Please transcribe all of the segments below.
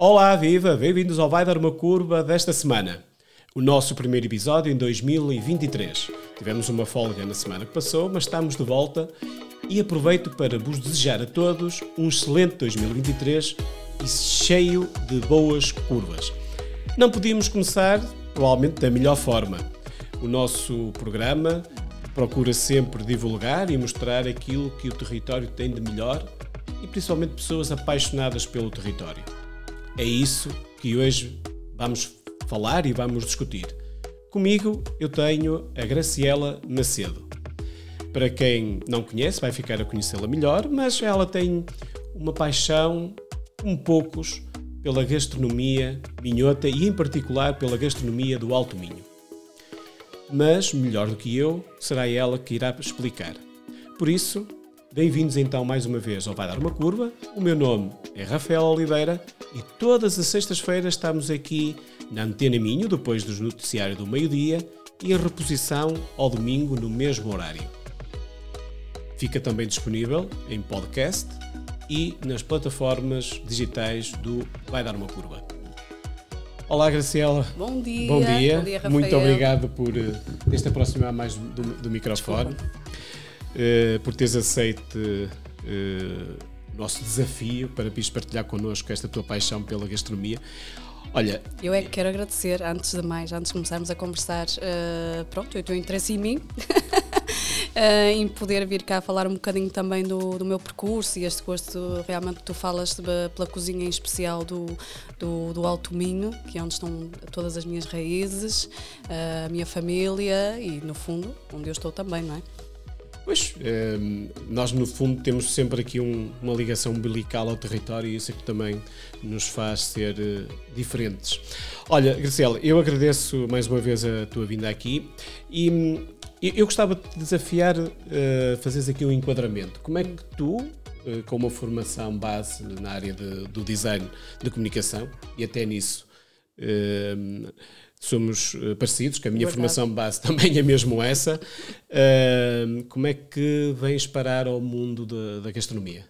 Olá, viva! Bem-vindos ao Vai Dar uma Curva desta semana. O nosso primeiro episódio em 2023. Tivemos uma folga na semana que passou, mas estamos de volta e aproveito para vos desejar a todos um excelente 2023 e cheio de boas curvas. Não podíamos começar, provavelmente, da melhor forma. O nosso programa procura sempre divulgar e mostrar aquilo que o território tem de melhor e principalmente pessoas apaixonadas pelo território. É isso que hoje vamos falar e vamos discutir. Comigo eu tenho a Graciela Macedo. Para quem não conhece, vai ficar a conhecê-la melhor, mas ela tem uma paixão, um poucos, pela gastronomia minhota e, em particular, pela gastronomia do Alto Minho. Mas, melhor do que eu, será ela que irá explicar. Por isso, Bem-vindos então mais uma vez ao Vai Dar Uma Curva. O meu nome é Rafael Oliveira e todas as sextas-feiras estamos aqui na Antena Minho, depois dos noticiários do meio-dia e em reposição ao domingo no mesmo horário. Fica também disponível em podcast e nas plataformas digitais do Vai Dar Uma Curva. Olá, Graciela. Bom dia. Bom dia. Bom dia. Muito obrigado por uh, teres aproximar mais do, do microfone. Desculpa uh, por teres aceito uh, o nosso desafio para vires partilhar connosco esta tua paixão pela gastronomia. Olha, eu é que quero agradecer, antes de mais, antes de começarmos a conversar, uh, pronto, o teu interesse em mim, uh, em poder vir cá falar um bocadinho também do, do meu percurso e este gosto realmente que tu falas de, pela cozinha em especial do, do, do, Alto Minho, que é onde estão todas as minhas raízes, uh, a minha família e, no fundo, onde eu estou também, não é? Pois, ehm, nós no fundo temos sempre aqui um, uma ligação umbilical ao território e isso é que também nos faz ser uh, diferentes. Olha, Graciela, eu agradeço mais uma vez a tua vinda aqui e um, eu gostava de te desafiar a uh, fazeres aqui um enquadramento. Como é que tu, uh, com uma formação base na área de, do design de comunicação e até nisso, ehm, somos uh, parecidos, que a minha Verdade. formação base também é mesmo essa. Uh, como é que vens parar ao mundo da, da gastronomia?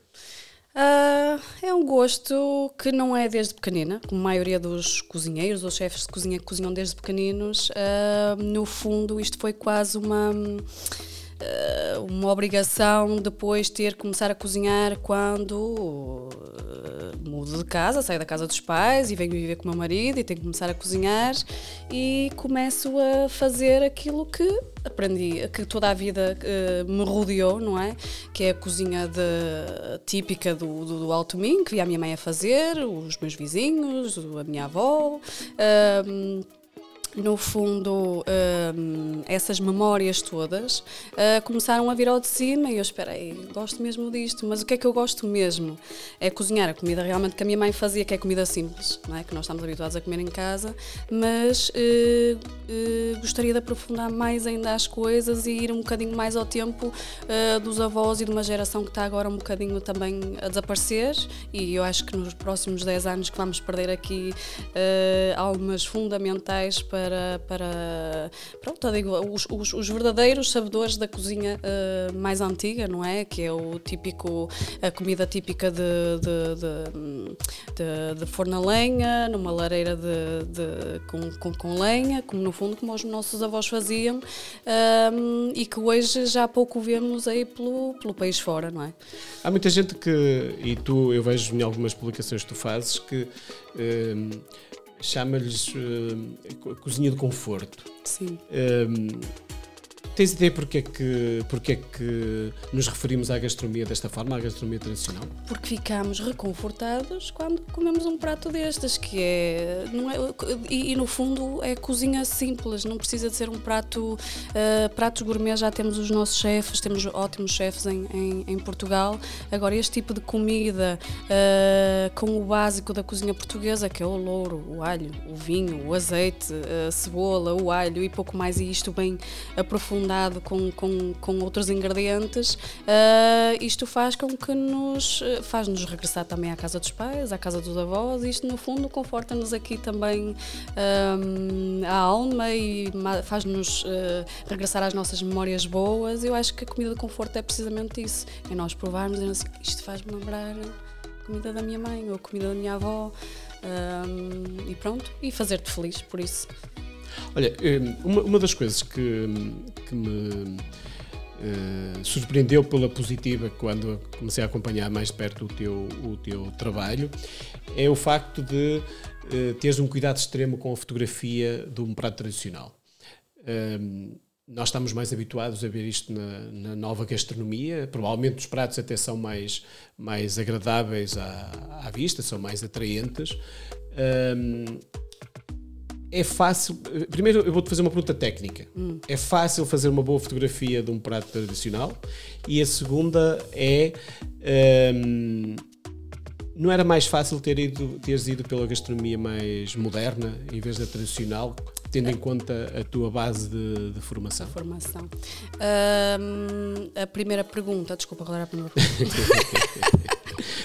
Uh, é um gosto que não é desde pequenina, como a maioria dos cozinheiros ou chefes de cozinha que cozinham desde pequeninos. no fundo, isto foi quase uma uh, uma obrigação depois ter que começar a cozinhar quando uh, mudo de casa, saio da casa dos pais e venho viver com o meu marido e tenho que começar a cozinhar e começo a fazer aquilo que aprendi, que toda a vida uh, me rodeou, não é? Que é a cozinha de, típica do, do, do, Alto Minho, que via a minha mãe a fazer, os meus vizinhos, a minha avó. Uh, no fundo, um, essas memórias todas uh, começaram a vir ao de cima e eu esperei, gosto mesmo disto, mas o que é que eu gosto mesmo? É cozinhar a comida realmente que a minha mãe fazia, que é comida simples, não é? que nós estamos habituados a comer em casa, mas uh, uh, gostaria de aprofundar mais ainda as coisas e ir um bocadinho mais ao tempo dos avós e de uma geração que está agora um bocadinho também a desaparecer e eu acho que nos próximos 10 anos que vamos perder aqui almas fundamentais para para, para pronto, digo, os, os, os, verdadeiros sabedores da cozinha uh, mais antiga, não é? Que é o típico, a comida típica de, de, de, de, de forno lenha, numa lareira de, com, com, com, lenha, como no fundo como os nossos avós faziam um, ehm, e que hoje já pouco vemos aí pelo, pelo país fora, não é? Há muita gente que, e tu, eu vejo em algumas publicações que tu fazes, que um, ehm, chama-lhes uh, cozinha de conforto. Sim. Um, Tens ideia porque é, que, porque é que nos referimos à gastronomia desta forma, à gastronomia tradicional? Porque ficamos reconfortados quando comemos um prato destes, que é. Não é e, e no fundo é cozinha simples, não precisa de ser um prato. Uh, pratos gourmet já temos os nossos chefes, temos ótimos chefes em, em, em Portugal. Agora, este tipo de comida uh, com o básico da cozinha portuguesa, que é o louro, o alho, o vinho, o azeite, a cebola, o alho e pouco mais, e isto bem aprofundado com, com, com outros ingredientes, uh, isto faz com que nos faz-nos regressar também à casa dos pais, à casa dos avós, isto no fundo conforta-nos aqui também um, a alma e faz-nos uh, regressar às nossas memórias boas. Eu acho que a comida de conforto é precisamente isso, é nós provarmos e assim, isto faz-me lembrar a comida da minha mãe ou a comida da minha avó. Um, e pronto, e fazer-te feliz por isso. Olha, hum, uma, das coisas que, que me Uh, surpreendeu pela positiva quando comecei a acompanhar mais de perto o teu, o teu trabalho é o facto de uh, teres um cuidado extremo com a fotografia de um prato tradicional. Uh, nós estamos mais habituados a ver isto na, na, nova gastronomia. Provavelmente os pratos até são mais, mais agradáveis à, à vista, são mais atraentes. É fácil. Primeiro, eu vou-te fazer uma pergunta técnica. Hum. É fácil fazer uma boa fotografia de um prato tradicional? E a segunda é. Um, não era mais fácil ter ido, teres ido pela gastronomia mais moderna em vez da tradicional, tendo em conta a tua base de, de formação? A formação. Um, a primeira pergunta, desculpa, qual era a primeira pergunta?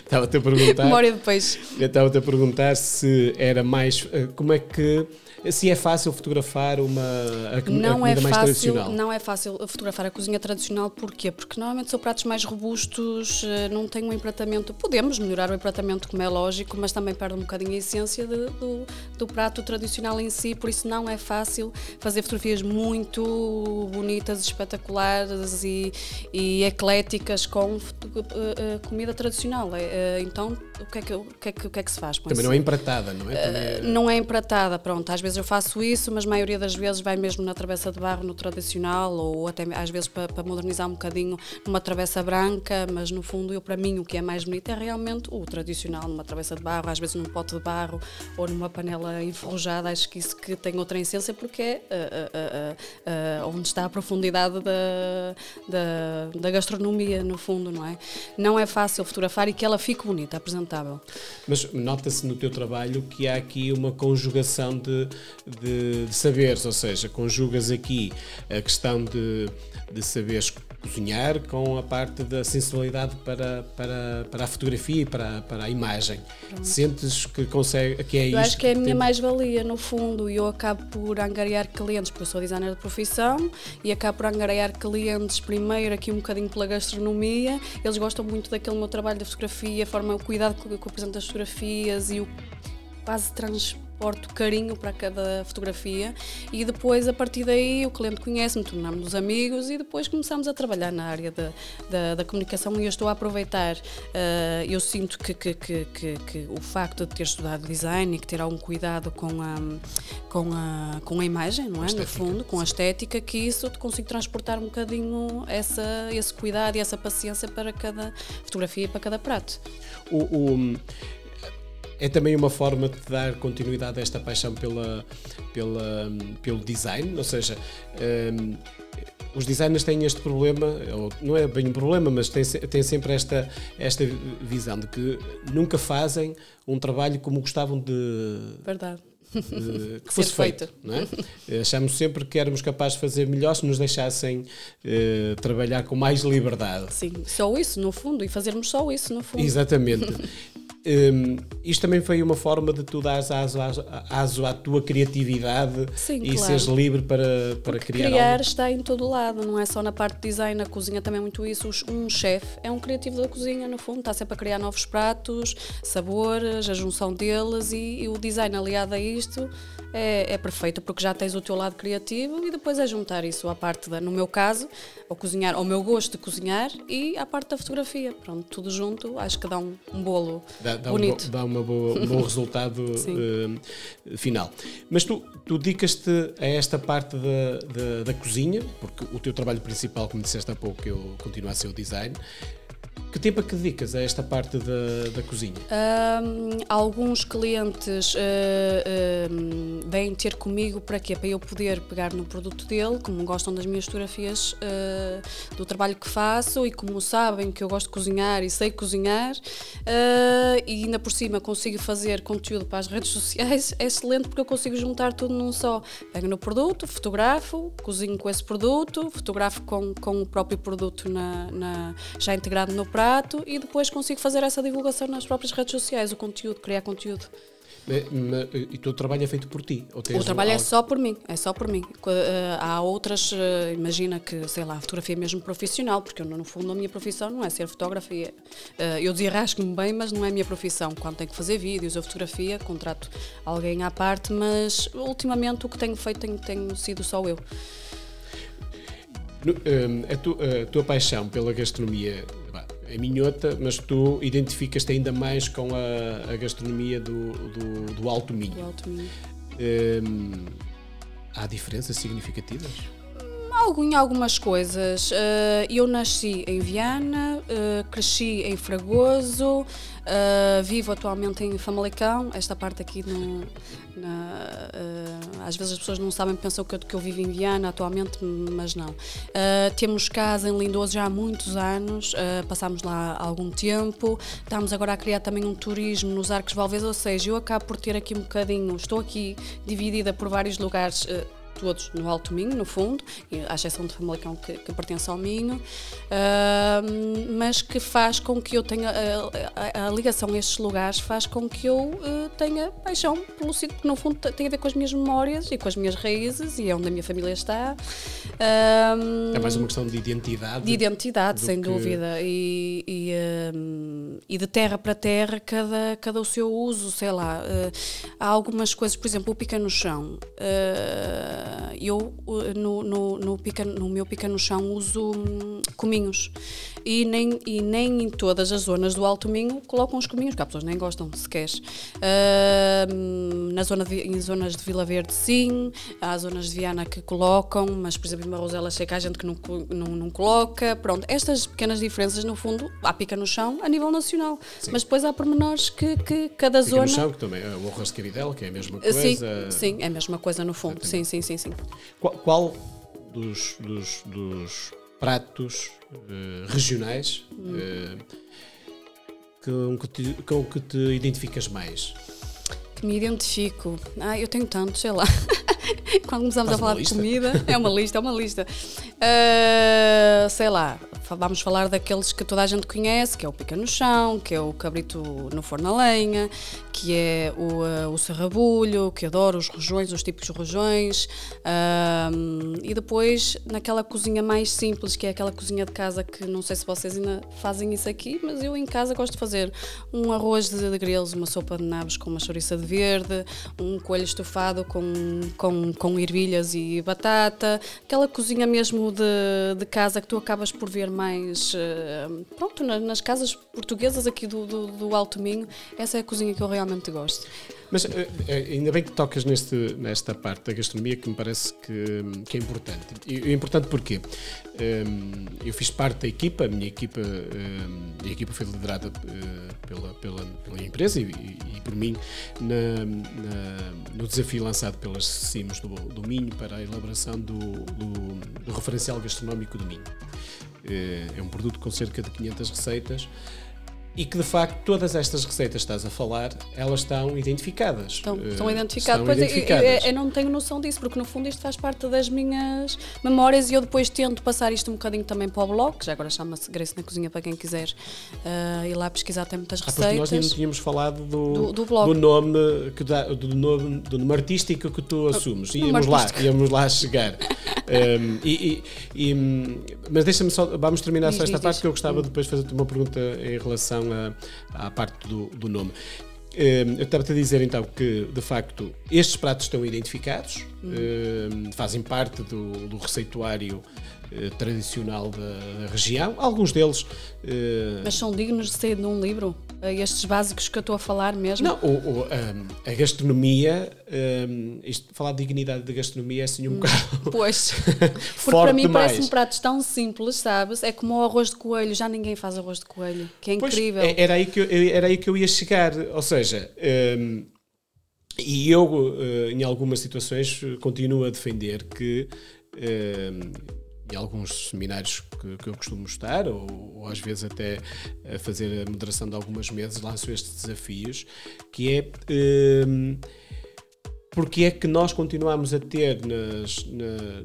Estava-te a perguntar. Memória de peixe. Estava-te a perguntar se era mais. Eh, como é que se é fácil fotografar uma a, não a é comida é mais fácil, tradicional. Não é fácil fotografar a cozinha tradicional, porquê? Porque normalmente são pratos mais robustos, eh, não têm um empratamento. Podemos melhorar o empratamento, como é lógico, mas também perde um bocadinho a essência de, do, do prato tradicional em si, por isso não é fácil fazer fotografias muito bonitas, espetaculares e, e ecléticas com uh, uh, comida tradicional. Uh, então, o que, é que, o, que é que, o que é que se faz? Também não é empratada, não é? Também... Não é empratada, pronto. Às vezes vezes eu faço isso, mas a maioria das vezes vai mesmo na travessa de barro no tradicional, ou até às vezes para, para modernizar um bocadinho numa travessa branca, mas no fundo eu para mim o que é mais bonito é realmente o tradicional, numa travessa de barro, às vezes num pote de barro ou numa panela enferrujada, acho que isso que tem outra essência porque é uh, uh, uh, onde está a profundidade da, da, da gastronomia no fundo, não é? Não é fácil fotografar e que ela fique bonita, apresentável. Mas nota-se no teu trabalho que há aqui uma conjugação de, de, de saberes, ou seja, conjugas aqui a questão de, de saberes cozinhar com a parte da sensibilidade para, para, para a fotografia e para, para a imagem. Pronto. Sentes que consegue que é eu acho que é a minha mais-valia, no fundo, e eu acabo por angariar clientes, porque eu sou designer de profissão, e acabo por angariar clientes primeiro aqui um bocadinho pela gastronomia. Eles gostam muito daquele meu trabalho de fotografia, a forma, o cuidado que eu apresento as fotografias e o quase trans porto carinho para cada fotografia e depois a partir daí o cliente conhece-me, tornamos-nos amigos e depois começamos a trabalhar na área da, da, da comunicação e eu estou a aproveitar, uh, eu sinto que, que, que, que, o facto de ter estudado design e que ter algum cuidado com a, com a, com a imagem, não é? no fundo, com a estética, que isso te consigo transportar um bocadinho essa, esse cuidado e essa paciência para cada fotografia e para cada prato. O, o é também uma forma de dar continuidade a esta paixão pela, pela, pelo design, ou seja, um, os designers têm este problema, ou não é bem um problema, mas têm, têm sempre esta, esta visão de que nunca fazem um trabalho como gostavam de. Verdade. De, que fosse feito. feito é? Achamos sempre que éramos capazes de fazer melhor se nos deixassem uh, trabalhar com mais liberdade. Sim, só isso, no fundo, e fazermos só isso, no fundo. Exatamente. Um, isto também foi uma forma de tu aso, aso, aso à tua criatividade Sim, e claro. seres livre para, para criar. Criar algo. está em todo lado, não é só na parte de design, na cozinha também é muito isso. Um chefe é um criativo da cozinha, no fundo, está sempre a criar novos pratos, sabores, a junção deles e, e o design aliado a isto é, é, perfeito porque já tens o teu lado criativo e depois é juntar isso à parte da, no meu caso, ao cozinhar, ao meu gosto de cozinhar e à parte da fotografia. Pronto, tudo junto, acho que dá um, um bolo dá, dá bonito. Um, dá uma boa, um bom resultado uh, final. Mas tu, tu dedicas-te a esta parte da, da, da cozinha, porque o teu trabalho principal, como disseste há pouco, eu continuo a ser o design. Que tempo é que dedicas a esta parte da, da cozinha? Um, alguns clientes uh, vêm ter comigo para quê? Para eu poder pegar no produto dele, como gostam das minhas fotografias uh, do trabalho que faço e como sabem que eu gosto de cozinhar e sei cozinhar e ainda por cima consigo fazer conteúdo para as redes sociais, é excelente porque eu consigo juntar tudo num só. Pego no produto, fotografo, cozinho com esse produto, fotografo com, com o próprio produto na, na já integrado no prato prato e depois consigo fazer essa divulgação nas próprias redes sociais, o conteúdo, criar conteúdo. E o teu trabalho é feito por ti? o trabalho um... é só por mim, é só por mim. Eh, há outras, eh, imagina que, sei lá, fotografia mesmo profissional, porque eu, no fundo a minha profissão não é ser fotógrafa. É, eu desarrasco-me bem, mas não é a minha profissão. Quando tenho que fazer vídeos ou fotografia, contrato alguém à parte, mas ultimamente o que tenho feito tem, tenho sido só eu. A, a tua paixão pela gastronomia é minhota, mas tu identificas-te ainda mais com a, a gastronomia do, do, do, Alto Minho. Do Alto Minho. Um, há diferenças significativas? Em algumas coisas. Uh, eu nasci em Viana, uh, cresci em Fragoso, uh, vivo atualmente em Famalicão. Esta parte aqui, no, na, às vezes as pessoas não sabem, pensam que eu, que eu vivo em Viana atualmente, mas não. temos casa em Lindoso já há muitos anos, passámos lá algum tempo. Estamos agora a criar também um turismo nos Arcos Valvez, ou seja, eu acabo por ter aqui um bocadinho, estou aqui dividida por vários lugares todos no Alto Minho, no fundo, à exceção de Famalicão que, que pertence ao Minho, uh, mas que faz com que eu tenha a, a, a, ligação a estes lugares faz com que eu uh, tenha paixão pelo sítio, que no fundo tem a ver com as minhas memórias e com as minhas raízes e é onde a minha família está. Uh, é mais uma questão de identidade. De identidade, sem que... dúvida. E, e, e, de terra para terra, cada, cada o seu uso, sei lá. há algumas coisas, por exemplo, o pica no chão. Uh, eu no, no, no, pica, no meu pica no chão uso hum, cominhos e nem, e nem em todas as zonas do Alto Minho colocam os cominhos, porque há pessoas nem gostam sequer. Uh, na zona de, em zonas de Vila Verde, sim, há zonas de Viana que colocam, mas por exemplo em Marrosela sei que há gente que não, não, não coloca. Pronto, estas pequenas diferenças, no fundo, há pica no chão a nível nacional, sim. mas depois há pormenores que, que cada pica zona. no chão, que também é o arroz de cabidela, que é a mesma coisa. Sim, sim, é a mesma coisa no fundo. Sim, sim, sim, sim. Qual, qual dos, dos, dos pratos uh, regionais uh, com, que te, com que te identificas mais? Que me identifico. Ah, eu tenho tantos, sei lá. Quando começamos Faz a falar de comida, é uma lista, é uma lista. Uh, sei lá, vamos falar daqueles que toda a gente conhece, que é o pica no chão, que é o cabrito no forno a lenha, que é o, uh, o serrabulho, que adoro os rojões, os típicos rojões. Uh, e depois naquela cozinha mais simples, que é aquela cozinha de casa que não sei se vocês ainda fazem isso aqui, mas eu em casa gosto de fazer um arroz de, de grelos, uma sopa de nabos com uma chouriça de verde, um coelho estufado com, com, com ervilhas e batata, aquela cozinha mesmo de, de casa que tu acabas por ver mais. Uh, pronto, nas casas portuguesas aqui do, do, do Alto Minho, essa é a cozinha que eu realmente gosto. Mas eh, eh, ainda bem que tocas neste, nesta parte da gastronomia que me parece que, que é importante. E, é importante porque um, eu fiz parte da equipa, a minha equipa, um, a equipa foi liderada uh, pela, pela, pela empresa e, e, por mim na, na, no desafio lançado pelas CIMOS do, do Minho para a elaboração do, do, do referencial gastronómico do Minho. É um produto com cerca de 500 receitas e que de facto todas estas receitas que estás a falar, elas estão identificadas. Estão, uh, estão identificadas. Estão identificadas. Eu, eu, eu, não tenho noção disso, porque no fundo isto faz parte das minhas memórias e eu depois tento passar isto um bocadinho também para o blog, que já agora chama-se Grace na Cozinha para quem quiser uh, ir lá pesquisar, tem muitas ah, receitas. Nós ainda tínhamos falado do, do, do, blog. do nome que dá, do nome, do nome artístico que tu assumes. Íamos lá, íamos lá chegar. um, e, e, e, mas deixa-me só, vamos terminar diz, só esta diz, parte diz. que eu gostava hum. depois de fazer-te uma pergunta em relação à, à parte do, do nome. Um, eu estava-te a dizer então que de facto estes pratos estão identificados, hum. um, fazem parte do, do receituário tradicional da, da, região, alguns deles. Uh, Mas são dignos de ser num livro? estes básicos que eu estou a falar mesmo? Não, o, o, a gastronomia, um, isto, falar de dignidade da gastronomia é assim um hum, bocado. Pois, porque para mim parece-me pratos tão simples, sabes? É como o arroz de coelho, já ninguém faz arroz de coelho, que é pois, incrível. É, era aí que, eu, era aí que eu ia chegar, ou seja. Um, e eu, eh, em algumas situações, continuo a defender que em alguns seminários que, que eu costumo estar, ou, ou, às vezes até a fazer a moderação de algumas mesas, lanço estes desafios, que é um, porque é que nós continuamos a ter nas, na,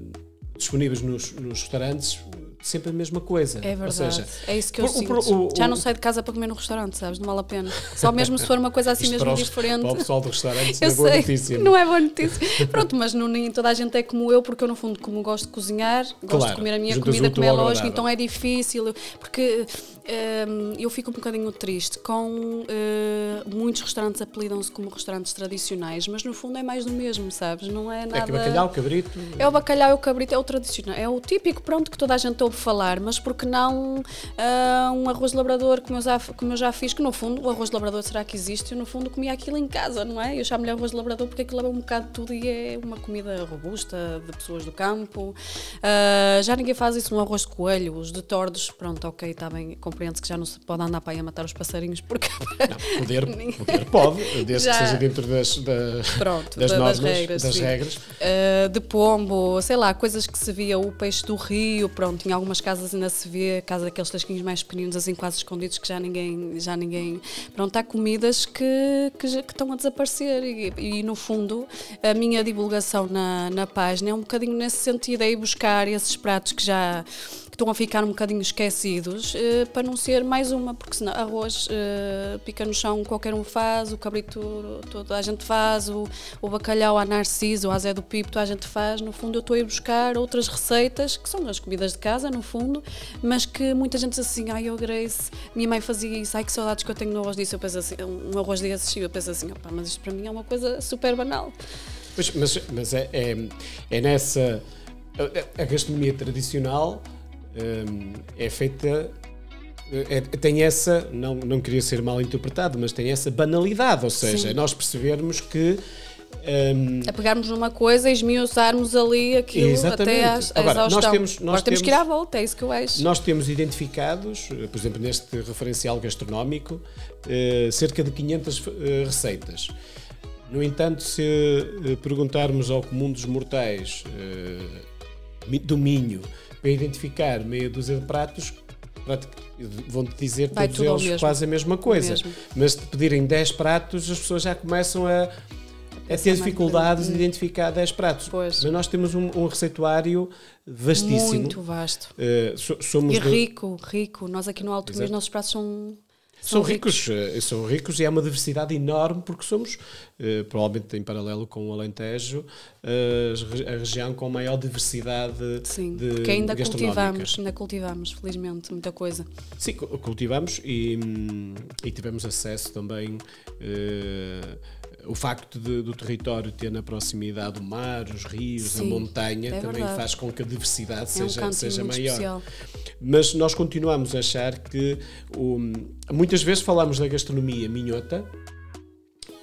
disponíveis nos, nos, restaurantes sempre a mesma coisa. É verdade. Ou seja, é isso que eu sinto. por- o- Já o- não saio de casa para comer no restaurante, sabes? Não vale a pena. Só mesmo se for uma coisa assim mesmo diferente. Para o pessoal do restaurante, Eu é boa sei, notícia. não é boa notícia. Pronto, mas não, nem toda a gente é como eu, porque eu, no fundo, como gosto de cozinhar, gosto Claro, de comer a minha comida o como é lógico, então é difícil. Porque eu fico um bocadinho triste com eh, muitos restaurantes apelidam-se como restaurantes tradicionais, mas no fundo é mais do mesmo, sabes? Não é nada. É que bacalhau, cabrito. É o bacalhau e o cabrito, é o tradicional, é o típico, pronto, que toda a gente ouve falar, mas porque não ah, um arroz labrador como eu, já, como eu já fiz, que no fundo o arroz labrador será que existe? Eu no fundo comia aquilo em casa, não é? Eu chamo-lhe arroz de labrador porque aquilo é um bocado de tudo e é uma comida robusta, de pessoas do campo. Ah, já ninguém faz isso, um arroz de coelho, os de tordos, pronto, ok, está bem, compreende-se que já não se pode andar para aí a matar os passarinhos porque... Não, poder, poder pode, desde Já. que seja dentro das, da- Pronto, das da- normas, das regras. das regras. Uh, de pombo, sei lá, coisas que se via, o peixe do rio, pronto, em algumas casas ainda se vê, casa daqueles tasquinhos mais pequeninos, assim quase escondidos, que já ninguém, já ninguém, pronto, há comidas que, que, que estão a desaparecer e, e, no fundo a minha divulgação na, na página é um bocadinho nesse sentido, é ir buscar esses pratos que já estão a ficar um bocadinho esquecidos eh, para não ser mais uma, porque senão arroz eh, pica no chão qualquer um faz, o cabrito toda a gente faz, o, o bacalhau à narciso, à Zé do Pipo, toda a gente faz. No fundo, eu estou a ir buscar outras receitas que são as comidas de casa, no fundo, mas que muita gente diz assim: ai, eu Grace, minha mãe fazia isso, ai que saudades que eu tenho no arroz disso. Eu penso assim, um arroz desses, eu penso assim: opá, mas isto para mim é uma coisa super banal. Pois, mas mas é, é, é nessa. A, a gastronomia tradicional é feita. é- tem essa, não, não queria ser mal interpretado, mas tem essa banalidade, ou seja, Sim. nós percebermos que hum, É pegarmos numa coisa e esmiuçarmos ali aquilo Exatamente. até às, à Agora, nós exaustão. temos- nós Agora temos que ir temos- à volta, é isso que eu acho. Nós temos identificados, eh, por exemplo, neste referencial gastronómico, eh, cerca de 500 eh, receitas. No entanto, se eh, perguntarmos ao comum dos mortais eh, do Minho para identificar meia dúzia de pratos, vão-te dizer Vai todos eles mesmo. quase a mesma coisa. Mas se te pedirem 10 pratos, as pessoas já começam a, a ter dificuldades de identificar 10 pratos. Pois. Mas nós temos um, um receituário vastíssimo. Muito vasto. So- somos E rico, rico. Nós aqui no Alto Exato. nossos pratos são, São ricos, eh, são ricos e há uma diversidade enorme porque somos, eh, provavelmente em paralelo com o Alentejo, eh, a região com maior diversidade Sim, de porque ainda cultivamos, ainda cultivamos, felizmente, muita coisa. Sim, cu- cultivamos e, hum, e tivemos acesso também. eh, o facto de- do território ter na proximidade o mar, os rios, a Sim, montanha, é também verdade. faz com que a diversidade É um seja, cantinho seja maior. especial. Mas nós continuamos a achar que o- muitas vezes falamos da gastronomia minhota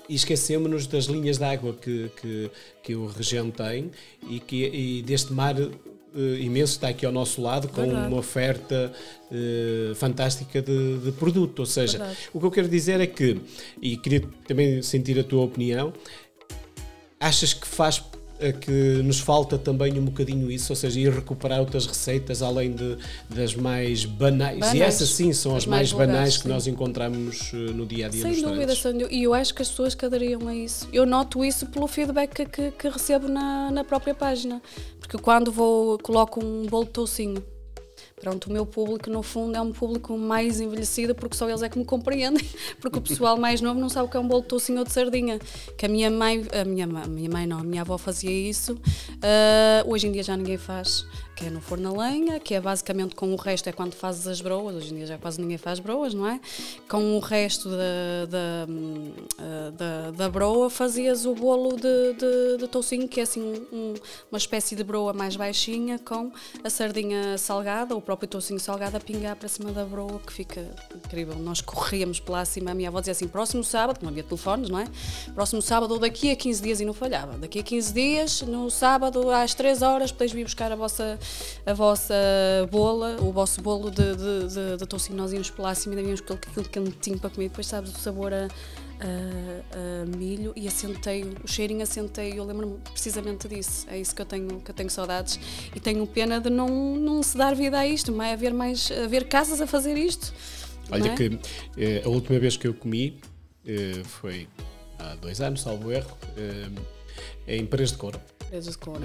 e esquecemos-nos das linhas de água que, que, que a região tem e, que, e deste mar eh, imenso está aqui ao nosso lado com Verdade. uma oferta eh, fantástica de, de produto. Ou seja, Verdade. o que eu quero dizer é que, e queria também sentir a tua opinião, achas que faz que nos falta também um bocadinho isso, ou seja, ir recuperar outras receitas além de, das mais banais. E Banais. essas sim são as, As mais, mais banais que sim. nós encontramos eh, no dia a dia Sem dúvida, sem dúvida. E eu acho que as pessoas cadariam a isso. Eu noto isso pelo feedback que, que, que recebo na, na própria página. Porque quando vou, coloco um bolo de toucinho. Pronto, o meu público, no fundo, é um público mais envelhecido, porque só eles é que me compreendem. Porque o pessoal mais novo não sabe o que é um bolo de toucinho ou de sardinha. Que a minha mãe, a minha, a minha mãe não, a minha avó fazia isso. Ah, hoje em dia já ninguém faz, que é no forno a lenha, que é basicamente com o resto, é quando fazes as broas. Hoje em dia já quase ninguém faz broas, não é? Com o resto da, hum, da, da broa fazias o bolo de, de, de toucinho, que é assim um- uma espécie de broa mais baixinha, com a sardinha salgada, o próprio toucinho salgado a pingar para cima da broa, que fica incrível. Nós corríamos para lá cima, a minha avó dizia assim, próximo sábado, não havia telefones, não é? Próximo sábado ou daqui a 15 dias, e não falhava. Daqui a 15 dias, no sábado, às 3 horas, podeis vir buscar a vossa, a vossa bola, o vosso bolo de, de, de, de toucinho, nós íamos para lá cima e ainda víamos com aquele cantinho para comer, depois sabes o sabor a, a- a milho e a centeio, o cheirinho a centeio, eu lembro-me precisamente disso, é isso que eu tenho, que eu tenho saudades e tenho pena de não, não se dar vida a isto, não é? haver mais, haver casas a fazer isto. Olha é? que eh, a última vez que eu comi eh, foi há dois anos, salvo erro, eh, em Paredes de Couro. Presas de couro.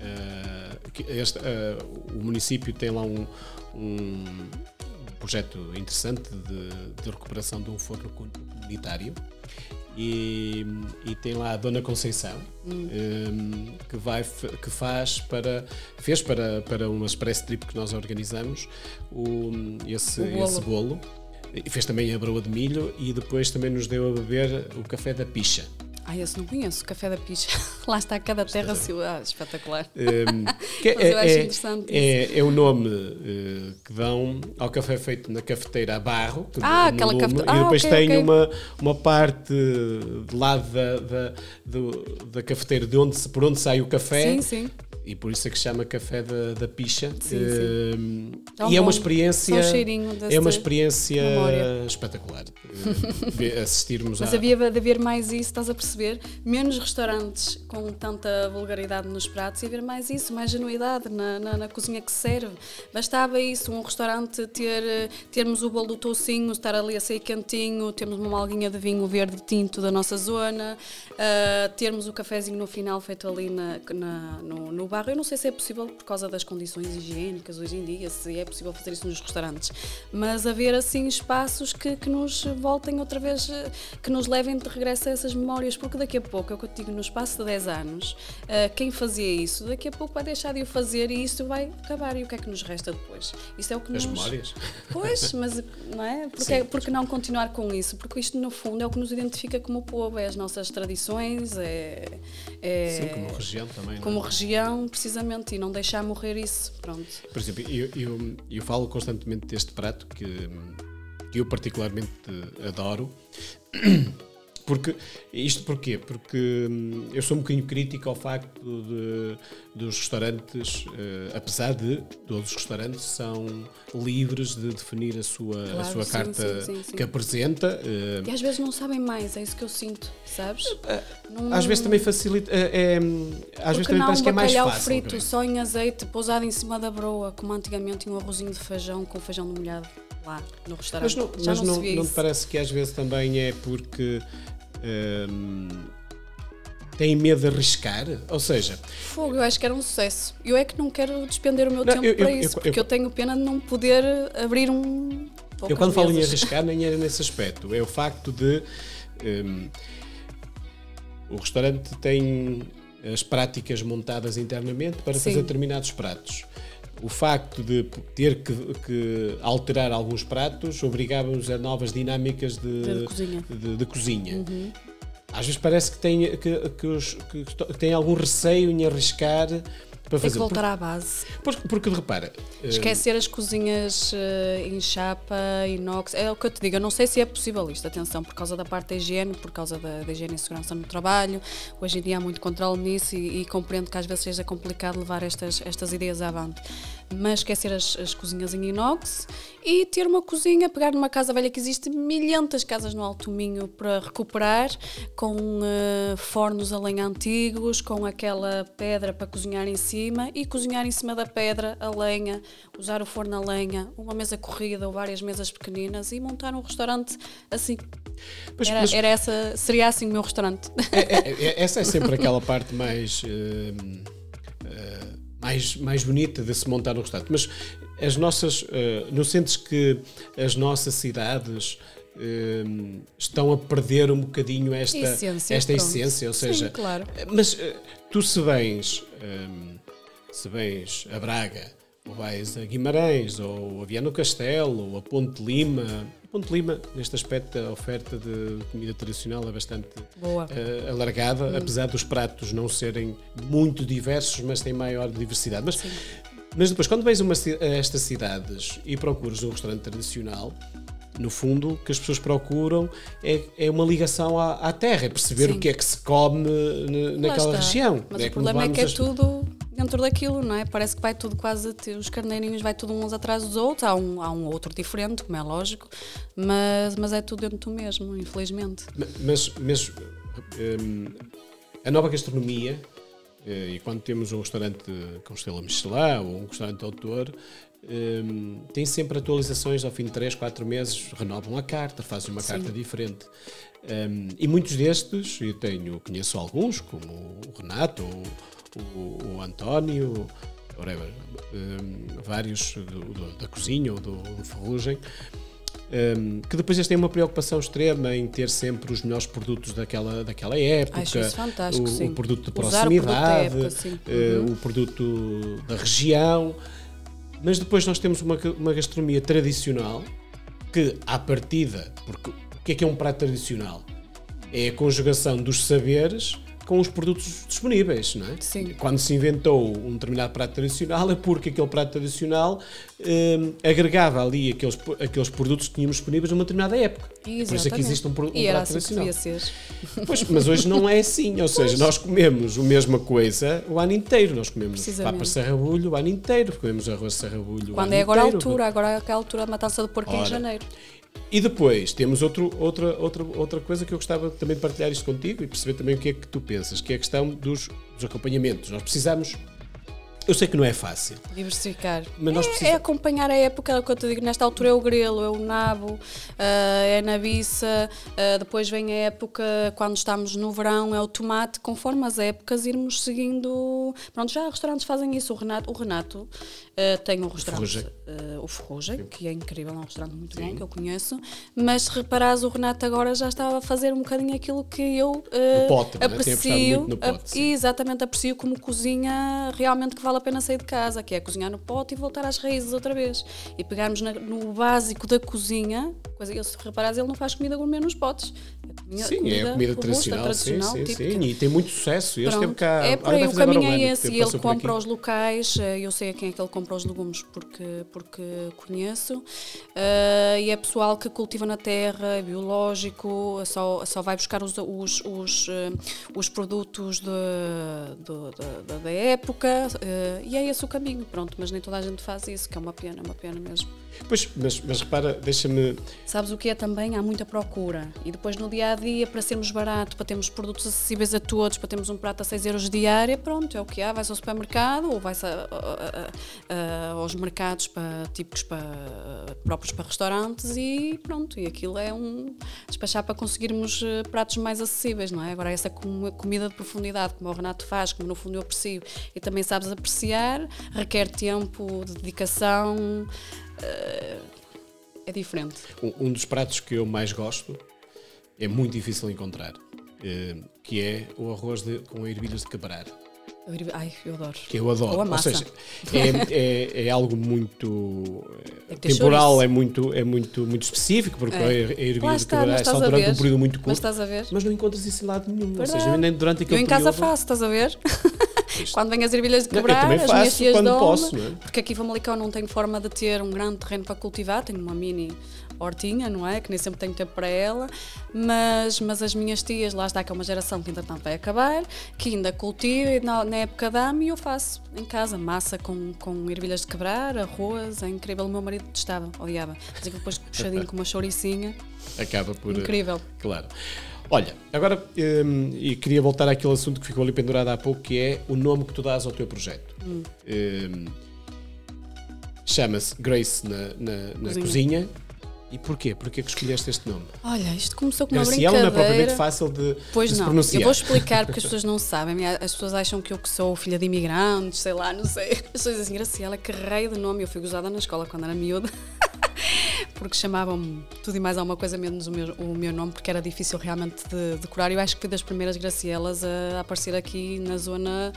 Eh, este, uh, o município tem lá um, um projeto interessante de, de, recuperação de um forno comunitário e, e tem lá a Dona Conceição hum. um, que vai que faz para fez para para uma express trip que nós organizamos o, esse, o bolo. esse bolo e fez também a broa de milho e depois também nos deu a beber o café da picha ah, esse não conheço, Café da Picha. Lá está cada terra seu. Ah, espetacular. Um, é, eu acho é, interessante. É, é, o nome uh, que dão ao café feito na cafeteira a barro. Ah, aquela cafeteira. E depois ah, okay, tem okay. Uma, uma parte de lado da, da, do, da cafeteira de onde, por onde sai o café. Sim, sim e por isso é que se chama café da, da picha sim, sim. Uh, e é uma experiência é uma experiência memória. espetacular uh, assistirmos mas a... havia de haver mais isso estás a perceber menos restaurantes com tanta vulgaridade nos pratos e haver mais isso mais genuidade na, na, na, cozinha que se serve bastava isso um restaurante ter termos o bolo do toucinho estar ali a sair quentinho termos uma malguinha de vinho verde tinto da nossa zona uh, termos o cafezinho no final feito ali na, na no, no barro. Eu não sei se é possível por causa das condições higiênicas hoje em dia, se é possível fazer isso nos restaurantes, mas haver assim espaços que, que nos voltem outra vez, que nos levem de regresso a essas memórias, porque daqui a pouco, é o que eu digo, no espaço de 10 anos, uh, quem fazia isso, daqui a pouco vai deixar de o fazer e isso vai acabar. E o que é que nos resta depois? Isso é o que As nos... memórias. Pois, mas não é? Porque, é, porque não continuar com isso? Porque isto, no fundo, é o que nos identifica como povo, é as nossas tradições, é. é Sim, como região também. É? Como região precisamente, e não deixar morrer isso. Pronto. Por exemplo, eu, eu, eu falo constantemente deste prato que, que eu particularmente adoro. Porque, isto porquê? Porque hum, eu sou um bocadinho crítico ao facto de, dos restaurantes, uh, apesar de todos os restaurantes são livres de definir a sua, claro, a sua sim, carta sim, sim, que apresenta. Uh, e às vezes não sabem mais, é isso que eu sinto, sabes? Uh, não, às vezes também facilita, é, às vezes também não, parece que é mais fácil. frito, só em azeite, pousado em cima da broa, como antigamente um arrozinho de feijão com feijão molhado lá no restaurante. Mas não, mas não, não, não te parece que às vezes também é porque um, têm medo de arriscar? Ou seja. Fogo, eu acho que era um sucesso. Eu é que não quero despender o meu não, tempo eu, para eu, isso, eu, porque eu, tenho pena de não poder abrir um. Eu, quando falo em arriscar, nem era nesse aspecto. É o facto de. Um, o restaurante tem as práticas montadas internamente para Sim. fazer determinados pratos o facto de ter que, que alterar alguns pratos obrigava-nos a novas dinâmicas de, de cozinha. De, de cozinha. Uhum. Às vezes parece que tem, que, que, os, que tem algum receio em arriscar para fazer. Tem que voltar à base. Porque, porque repara. Eh, Esquecer uh, as cozinhas uh, em chapa, inox. É o que eu te digo. Eu não sei se é possível isto, atenção, por causa da parte da higiene, por causa da, da higiene e segurança no trabalho. Hoje em dia há muito controle nisso e, e compreendo que às vezes seja complicado levar estas, estas ideias avante mas esquecer as, as, cozinhas em inox e ter uma cozinha, pegar numa casa velha que existe milhentas casas no Alto Minho para recuperar, com uh, fornos a lenha antigos, com aquela pedra para cozinhar em cima e cozinhar em cima da pedra a lenha, usar o forno a lenha, uma mesa corrida ou várias mesas pequeninas e montar um restaurante assim. Mas, era, mas, era, essa, seria assim o meu restaurante. É, é, é, essa é sempre aquela parte mais. Uh, uh, mais, mais bonita de se montar um restaurante. Mas as nossas. Uh, não sentes que as nossas cidades. Uh, estão a perder um bocadinho esta essência, esta essência ou seja, Sim, claro. mas uh, tu se vens um, se vens a Braga ou vais a Guimarães ou a Viana do Castelo ou a Ponte Lima Ponte Lima, neste aspecto, a oferta de comida tradicional é bastante uh, alargada, hum. apesar dos pratos não serem muito diversos, mas têm maior diversidade. Mas, mas depois, quando vais a estas cidades e procuras um restaurante tradicional, no fundo, o que as pessoas procuram é, é uma ligação à, à terra, é perceber Sim. o que é que se come naquela região. Mas é o problema é que é tudo dentro daquilo, não é? Parece que vai tudo quase, os carneirinhos vai tudo uns atrás dos outros, há um, há um outro diferente, como é lógico, mas, mas é tudo dentro do mesmo, infelizmente. Mas, mas um, a nova gastronomia, eh, e quando temos um restaurante com estrela Michelin ou um restaurante autor, um, tem sempre atualizações ao fim de 3, 4 meses, renovam a carta, fazem uma Sim. carta diferente. Um, e muitos destes, eu tenho, conheço alguns, como o Renato ou o, o António, whatever, um, vários do, do, da cozinha ou do, do ferrugem, um, que depois eles têm uma preocupação extrema em ter sempre os melhores produtos daquela, daquela época, Acho isso fantástico, o, sim. o produto de Usar o produto proximidade, época, eh, Uhum. o produto da região, mas depois nós temos uma, uma gastronomia tradicional que, à partida, porque o que é que é um prato tradicional? É a conjugação dos saberes com os produtos disponíveis, não é? Sim. Quando se inventou um determinado prato tradicional é porque aquele prato tradicional hum, agregava ali aqueles, aqueles produtos que tínhamos disponíveis numa determinada época. Por isso é que Exatamente. existe um, um prato assim tradicional. ser. Pois, mas hoje não é assim, ou seja, nós comemos a mesma coisa o ano inteiro. Nós comemos papas sarrabulho o ano inteiro, comemos arroz sarrabulho o Quando ano é agora a inteiro. altura, agora é aquela altura da matança do porco Ora. em janeiro. E depois temos outro, outra, outra, outra coisa que eu gostava também de partilhar isto contigo e perceber também o que é que tu pensas, que é a questão dos, dos acompanhamentos. Nós precisamos. Eu sei que não é fácil, Diversificar. Mas nós é, precisamos- é acompanhar a época, é o que eu te digo, nesta altura é o grelo, é o nabo, ah, é a nabiça, ah, depois vem a época, quando estamos no verão, é o tomate, conforme as épocas irmos seguindo. Pronto, já restaurantes fazem isso. O Renato, o Renato ah, tem um restaurante, Ferrugem. ah, o Ferrugem, que é incrível, é um restaurante muito bom, que eu conheço, mas se reparares, o Renato agora já estava a fazer um bocadinho aquilo que eu No pote, é? Aprecio. muito no pote, sim. Exatamente, aprecio como cozinha realmente que vale a pena sair de casa, que é cozinhar no pote e voltar às raízes outra vez. E pegarmos na- no básico da cozinha, coisa que se reparares, ele não faz comida gourmet nos potes. É comida, Sim, é a comida robusta, tradicional, tradicional, sim, sim, sim, e tem muito sucesso. Este Pronto, cá. é por aí, o caminho é esse e ele compra os locais, eh, eu sei a quem é que ele compra os legumes porque, porque conheço, eh, e é pessoal que cultiva na terra, é biológico, só, só vai buscar os, os, os, eh, os produtos de, do- da, da- época, e é esse o caminho, pronto, mas nem toda a gente faz isso, que é uma pena, uma pena mesmo. Pois, mas, mas repara, deixa-me. Sabes o que é também? Há muita procura. E depois no dia a dia, para sermos barato, para termos produtos acessíveis a todos, para termos um prato a 6 euros diária, pronto, é o que há. Vais ao supermercado ou vais a- aos mercados para, típicos para, próprios para restaurantes e pronto. E aquilo é um despachar para conseguirmos eh, pratos mais acessíveis, não é? Agora, essa com- comida de profundidade, como o Renato faz, como no fundo eu aprecio, e também sabes apreciar, requer tempo, de dedicação. Eh, é diferente. Um, um dos pratos que eu mais gosto é muito difícil encontrar, eh, que é o arroz de- com ervilhas de ir- Ai, eu adoro. que eu adoro. Ou a massa. seja, é, é, é algo muito que ter temporal, é muito, é muito, muito específico, porque É. a ervilha de está, cabrar mas é só durante ver. um período muito Mas curto, estás a ver? mas não encontras isso em lado nenhum. Ou Verdade. seja, nem durante aquele Eu em casa período. faço, estás a ver? quando vem as ervilhas de Não, eu quebrar, também as minhas faço tias quando dão posso, não é? Porque aqui em Famalicão não tenho forma de ter um grande terreno para cultivar, tenho uma mini hortinha, não é? Que nem sempre tenho tempo para ela, mas, mas as minhas tias, lá está que é uma geração que entretanto vai acabar, que ainda cultiva e na, na época dá-me e eu faço em casa, massa com, com ervilhas de quebrar, arroz, é incrível. O meu marido testava, odiava. Mas depois puxadinho com uma chouricinha, Acaba por. incrível. Claro. Olha, agora, hum, e queria voltar àquele assunto que ficou ali pendurado há pouco, que é o nome que tu dás ao teu projeto. Hum. Hum, Chama-se Grace na, na, na Cozinha. cozinha. E porquê? Porquê que escolheste este nome? Olha, isto começou com uma Graciela não é brincadeira. propriamente fácil de, Pois de não, pronunciar. eu vou explicar porque as pessoas não sabem. As pessoas acham que eu que sou filha de imigrantes, sei lá, não sei. As pessoas dizem assim, Graciela, que raio de nome. Eu fui gozada na escola quando era miúda. Porque chamavam-me tudo e mais alguma coisa menos o meu, o meu nome, porque era difícil realmente de decorar. Eu acho que fui das primeiras Gracielas a aparecer aqui na zona,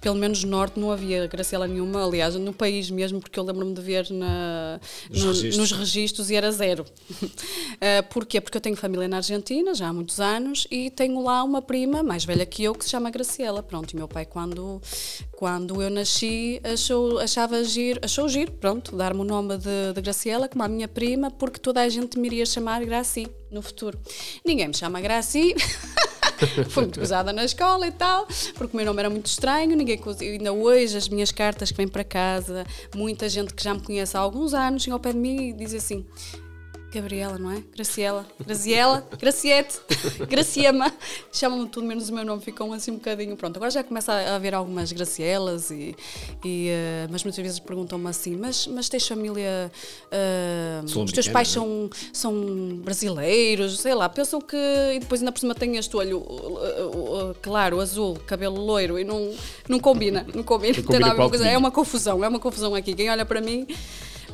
pelo menos norte, não havia Graciela nenhuma. Aliás, no país mesmo, porque eu lembro-me de ver na, Nos no- registros. nos registros e era zero. Uh, porquê? Porque eu tenho família na Argentina já há muitos anos e tenho lá uma prima mais velha que eu que se chama Graciela. Pronto, e meu pai, quando, quando eu nasci, achou, achava giro, achou giro, pronto, dar-me o nome de, de Graciela como a minha prima, porque toda a gente me iria chamar Graci no futuro. Ninguém me chama Graci. Fui muito gozada na escola e tal, porque o meu nome era muito estranho, ninguém ainda hoje as minhas cartas que vêm para casa, muita gente que já me conhece há alguns anos, chega ao pé de mim e diz assim: Gabriela, não é? Graciela, Graziela, Graciete, Graciema. Chamam-me tudo menos o meu nome, ficam assim um bocadinho. Pronto, agora já começa a haver algumas Gracielas, e, e uh, mas muitas vezes perguntam-me assim: mas, mas tens família. Uh, os teus pais são, são brasileiros, sei lá, pensam que. E depois ainda por cima tem este olho uh, claro, azul, cabelo loiro, e não, não combina, não combina. Não combina é uma confusão, é uma confusão aqui. Quem olha para mim.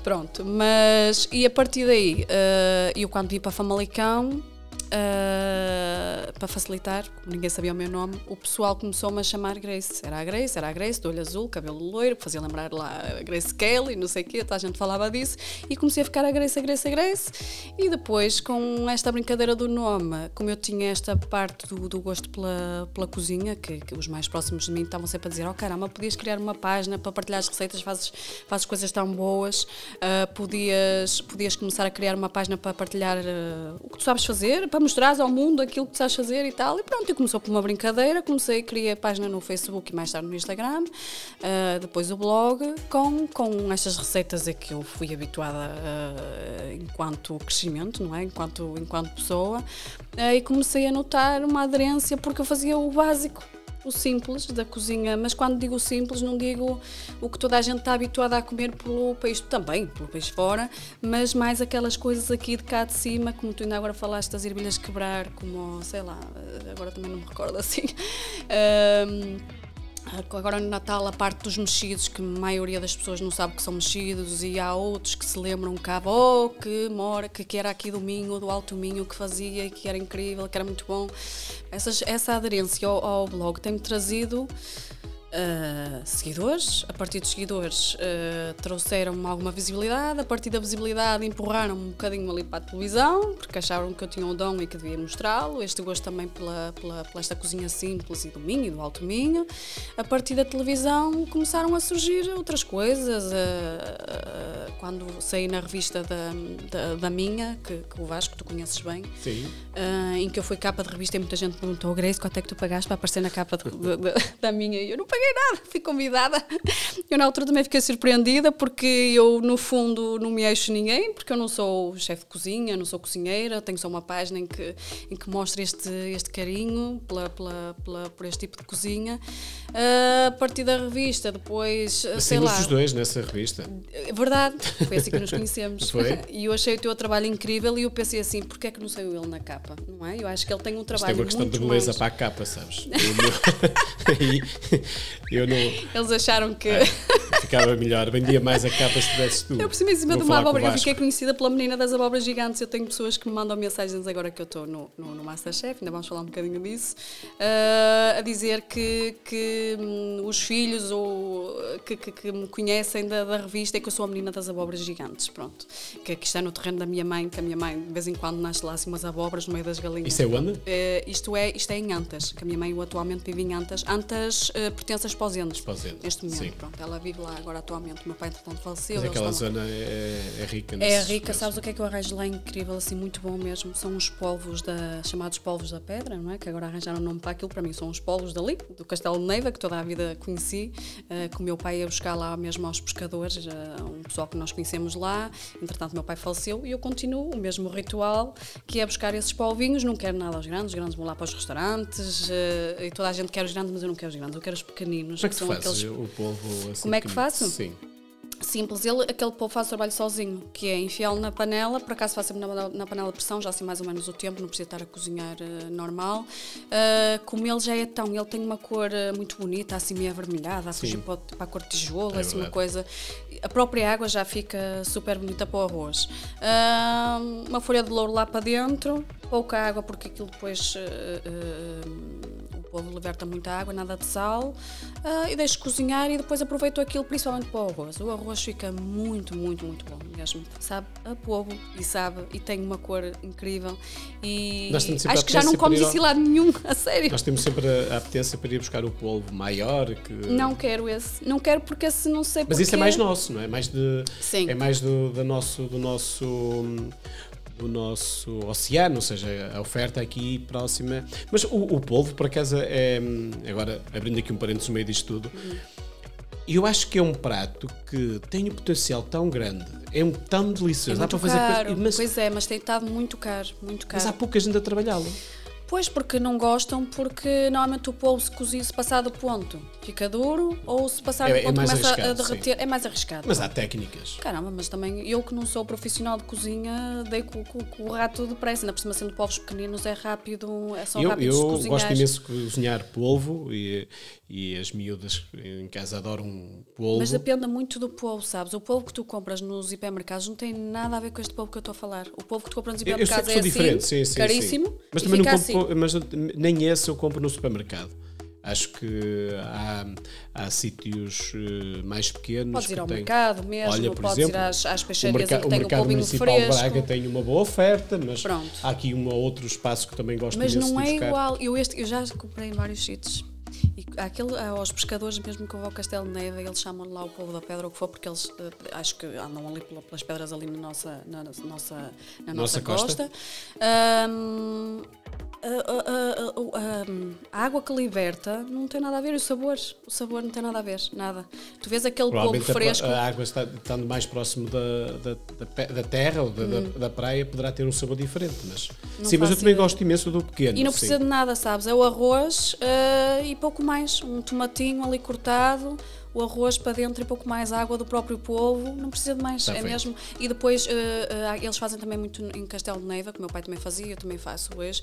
Pronto, mas e a partir daí, uh, eu quando vim para Famalicão, uh, para facilitar, ninguém sabia o meu nome, o pessoal começou-me a chamar Grace. Era a Grace, era a Grace, do olho azul, cabelo loiro, que fazia lembrar lá a Grace Kelly, não sei o quê, toda a gente falava disso. E comecei a ficar a Grace, a Grace, a Grace. E depois, com esta brincadeira do nome, como eu tinha esta parte do, do gosto pela, pela cozinha, que, que, os mais próximos de mim estavam sempre a dizer: Oh caramba, podias criar uma página para partilhar as receitas, fazes, fazes coisas tão boas, uh, podias, podias começar a criar uma página para partilhar uh, o que tu sabes fazer, para mostrar ao mundo aquilo que tu sabes fazer e tal. E pronto, e começou por uma brincadeira. Comecei, criei a página no Facebook e mais tarde no Instagram, uh, depois o blog, com, com estas receitas a que eu fui habituada uh, enquanto crescimento, não é? Enquanto, enquanto pessoa. Uh, e comecei a notar uma aderência porque eu fazia o básico o simples da cozinha, mas quando digo simples não digo o que toda a gente está habituada a comer pelo país também, pelo país fora, mas mais aquelas coisas aqui de cá de cima, como tu ainda agora falaste das ervilhas quebrar, como sei lá, agora também não me recordo assim. Um, Agora no Natal, a parte dos mexidos, que a maioria das pessoas não sabe que são mexidos, e há outros que se lembram que avó que mora, que, que era aqui do Minho, do Alto Minho, que fazia que era incrível, que era muito bom. Essas, essa aderência ao, ao blog tem-me trazido uh, seguidores. A partir dos seguidores uh, trouxeram-me alguma visibilidade. A partir da visibilidade empurraram-me um bocadinho ali para a televisão, porque acharam que eu tinha um dom e que devia mostrá-lo. Este gosto também pela, pela, pela, esta cozinha simples e do Minho e do Alto Minho. A partir da televisão começaram a surgir outras coisas. Uh, quando saí na revista da, da, da minha, que, que, o Vasco, tu conheces bem, em que eu fui capa de revista e muita gente perguntou, Grace, quanto é que tu pagaste para aparecer na capa de, de, da minha? E eu não paguei paguei nada, fui convidada. Eu na altura também fiquei surpreendida porque eu, no fundo, não me eixo ninguém, porque eu não sou chefe de cozinha, não sou cozinheira, tenho só uma página em que, em que mostro este, este carinho pela, pela, pela, por este tipo de cozinha. Uh, a partir da revista, depois, assim sei lá. os dois nessa revista. É verdade, foi assim que nos conhecemos. Foi? E eu achei o teu trabalho incrível e eu pensei assim, porquê é que não saiu ele na capa? Não é? Eu acho que ele tem um trabalho muito Isto é uma questão de beleza mais... para a capa, sabes? Eu não. Eles acharam que. É, ficava melhor, vendia mais a capa se tivesses tu. Eu por cima em cima de uma abóbora. Eu fiquei conhecida pela menina das abóboras gigantes. Eu tenho pessoas que me mandam mensagens agora que eu estou no, no, no Masterchef, ainda vamos falar um bocadinho disso, uh, a dizer que, que um, os filhos ou que, que, que me conhecem da, da, revista é que eu sou a menina das abóboras gigantes. Pronto. Que, que está no terreno da minha mãe, que a minha mãe de vez em quando nasce lá assim umas abóboras no meio das galinhas. Isso é onde? Uh, isto, é, isto é em Antas, que a minha mãe atualmente vive em Antas. Antas uh, pertence às Posendas. Neste momento, Sim. pronto. Ela vive lá agora atualmente. O meu pai, entretanto, faleceu. Mas aquela zona é, é, rica É rica, sabes o que é que eu arranjo lá incrível, assim, muito bom mesmo? São os polvos da, chamados polvos da pedra, não é? Que agora arranjaram o nome para aquilo, para mim são os polvos dali, do Castelo de Neiva, que toda a vida conheci, uh, que o meu pai ia buscar lá mesmo aos pescadores, uh, um pessoal que nós conhecemos lá. Entretanto, meu pai faleceu e eu continuo o mesmo ritual, que é buscar esses polvinhos. Não quero nada aos grandes, os grandes vão lá para os restaurantes uh, e toda a gente quer os grandes, mas eu não quero os grandes, eu quero os pequeninos. Como é que, que são aqueles... o assim Como é que faço? Sim simples. Ele, aquele povo faz o trabalho sozinho, que é enfiá-lo na panela, por acaso faço na, na, panela de pressão, já assim mais ou menos o tempo, não precisa estar a cozinhar uh, normal. Uh, como ele já é tão, ele tem uma cor uh, muito bonita, assim meio avermelhada, a fugir para, para, a cor de tijolo, é assim uma coisa. A própria água já fica super bonita para o arroz. uma folha de louro lá para dentro, pouca água, porque aquilo depois o ovo liberta muita água, nada de sal, uh, e deixo cozinhar e depois aproveito aquilo principalmente para o arroz. O arroz fica muito, muito, muito bom mesmo. Sabe a povo e sabe, e tem uma cor incrível. E acho que já não comes isso lado nenhum, a sério. Nós temos sempre a, a apetência para ir buscar o polvo maior. Que... Não quero esse. Não quero porque esse não sei Mas porquê. isso é mais nosso, não é? Mais de, Sim. É mais do, do nosso. Do nosso do nosso oceano, ou seja, a oferta aqui próxima. Mas o, o polvo, por acaso, é. Agora, abrindo aqui um parênteses no meio disto tudo, eu acho que é um prato que tem um potencial tão grande, é um tão delicioso, É dá para fazer caro. coisa- mas, Pois é, mas tem estado muito caro, muito caro. mas há pouca gente a trabalhá-lo. Pois, porque não gostam, porque normalmente o polvo se cozinha se passar do ponto fica duro, ou se passar É- do é ponto mais começa a derreter. É mais arriscado. Mas há técnicas. Caramba, mas também eu que não sou profissional de cozinha, dei com, com- com o rato depressa. Na por cima sendo povos pequeninos é rápido, é só Eu, rápidos eu de gosto imenso de cozinhar polvo e, e as miúdas em casa adoram polvo. Mas depende muito do polvo, sabes? O polvo que tu compras nos hipermercados não tem nada a ver com este polvo que eu estou a falar. O polvo que tu compras nos Eu, eu hipermercados que é assim, diferente, sim, sim, caríssimo, sim. Mas também não compro, assim. Mas nem esse eu compro no supermercado. Acho que há, há sítios eh, mais pequenos Podes ir ao têm- mercado mesmo, Olha, por podes exemplo, ir às, às o, peixarias que tem o mercado municipal de fresco. Braga tem uma boa oferta, mas Pronto. há aqui um ou outro espaço que também gosto Mas imenso não de é buscar. igual. Eu, este, eu já comprei em vários sítios. E aquele, aos pescadores, mesmo que eu vou ao Castelo de Neve, eles chamam lá o povo da pedra, ou o que for, porque eles eh, acho que andam ali pela- pelas pedras ali na nossa, na, nossa, na Nossa nossa costa. costa. Ahm, a, a- água que liberta não tem nada a ver, o sabor, o sabor não tem nada a ver, nada. Tu vês aquele polvo fresco. a água está, estando mais próximo da, da, da terra ou da, da, da praia poderá ter um sabor diferente. Mas, Não sim, mas eu também ideia. gosto imenso do pequeno. E não sim. precisa de nada, sabes? É o arroz eh, e pouco mais. Um tomatinho ali cortado, o arroz para dentro e pouco mais água do próprio polvo. Não precisa de mais, Está é feito. mesmo. E depois eh, eh, eles fazem também muito em Castelo de Neiva, que o meu pai também fazia, eu também faço hoje.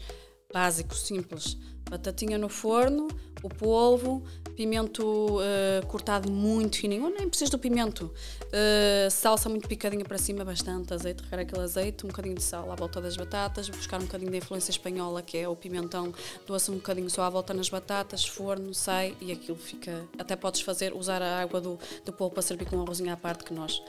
Básico, simples. Batatinha no forno, o polvo, pimento eh, cortado muito fininho, ou nem precisas do pimento. Eh, salsa muito picadinha para cima, bastante azeite, regar aquele azeite, um bocadinho de sal à volta das batatas, buscar um bocadinho da influência espanhola, que é o pimentão, doce um bocadinho só à volta nas batatas, forno, sai e aquilo fica. Até podes fazer, usar a água do, do polvo para servir com um arrozinho à parte, que nós.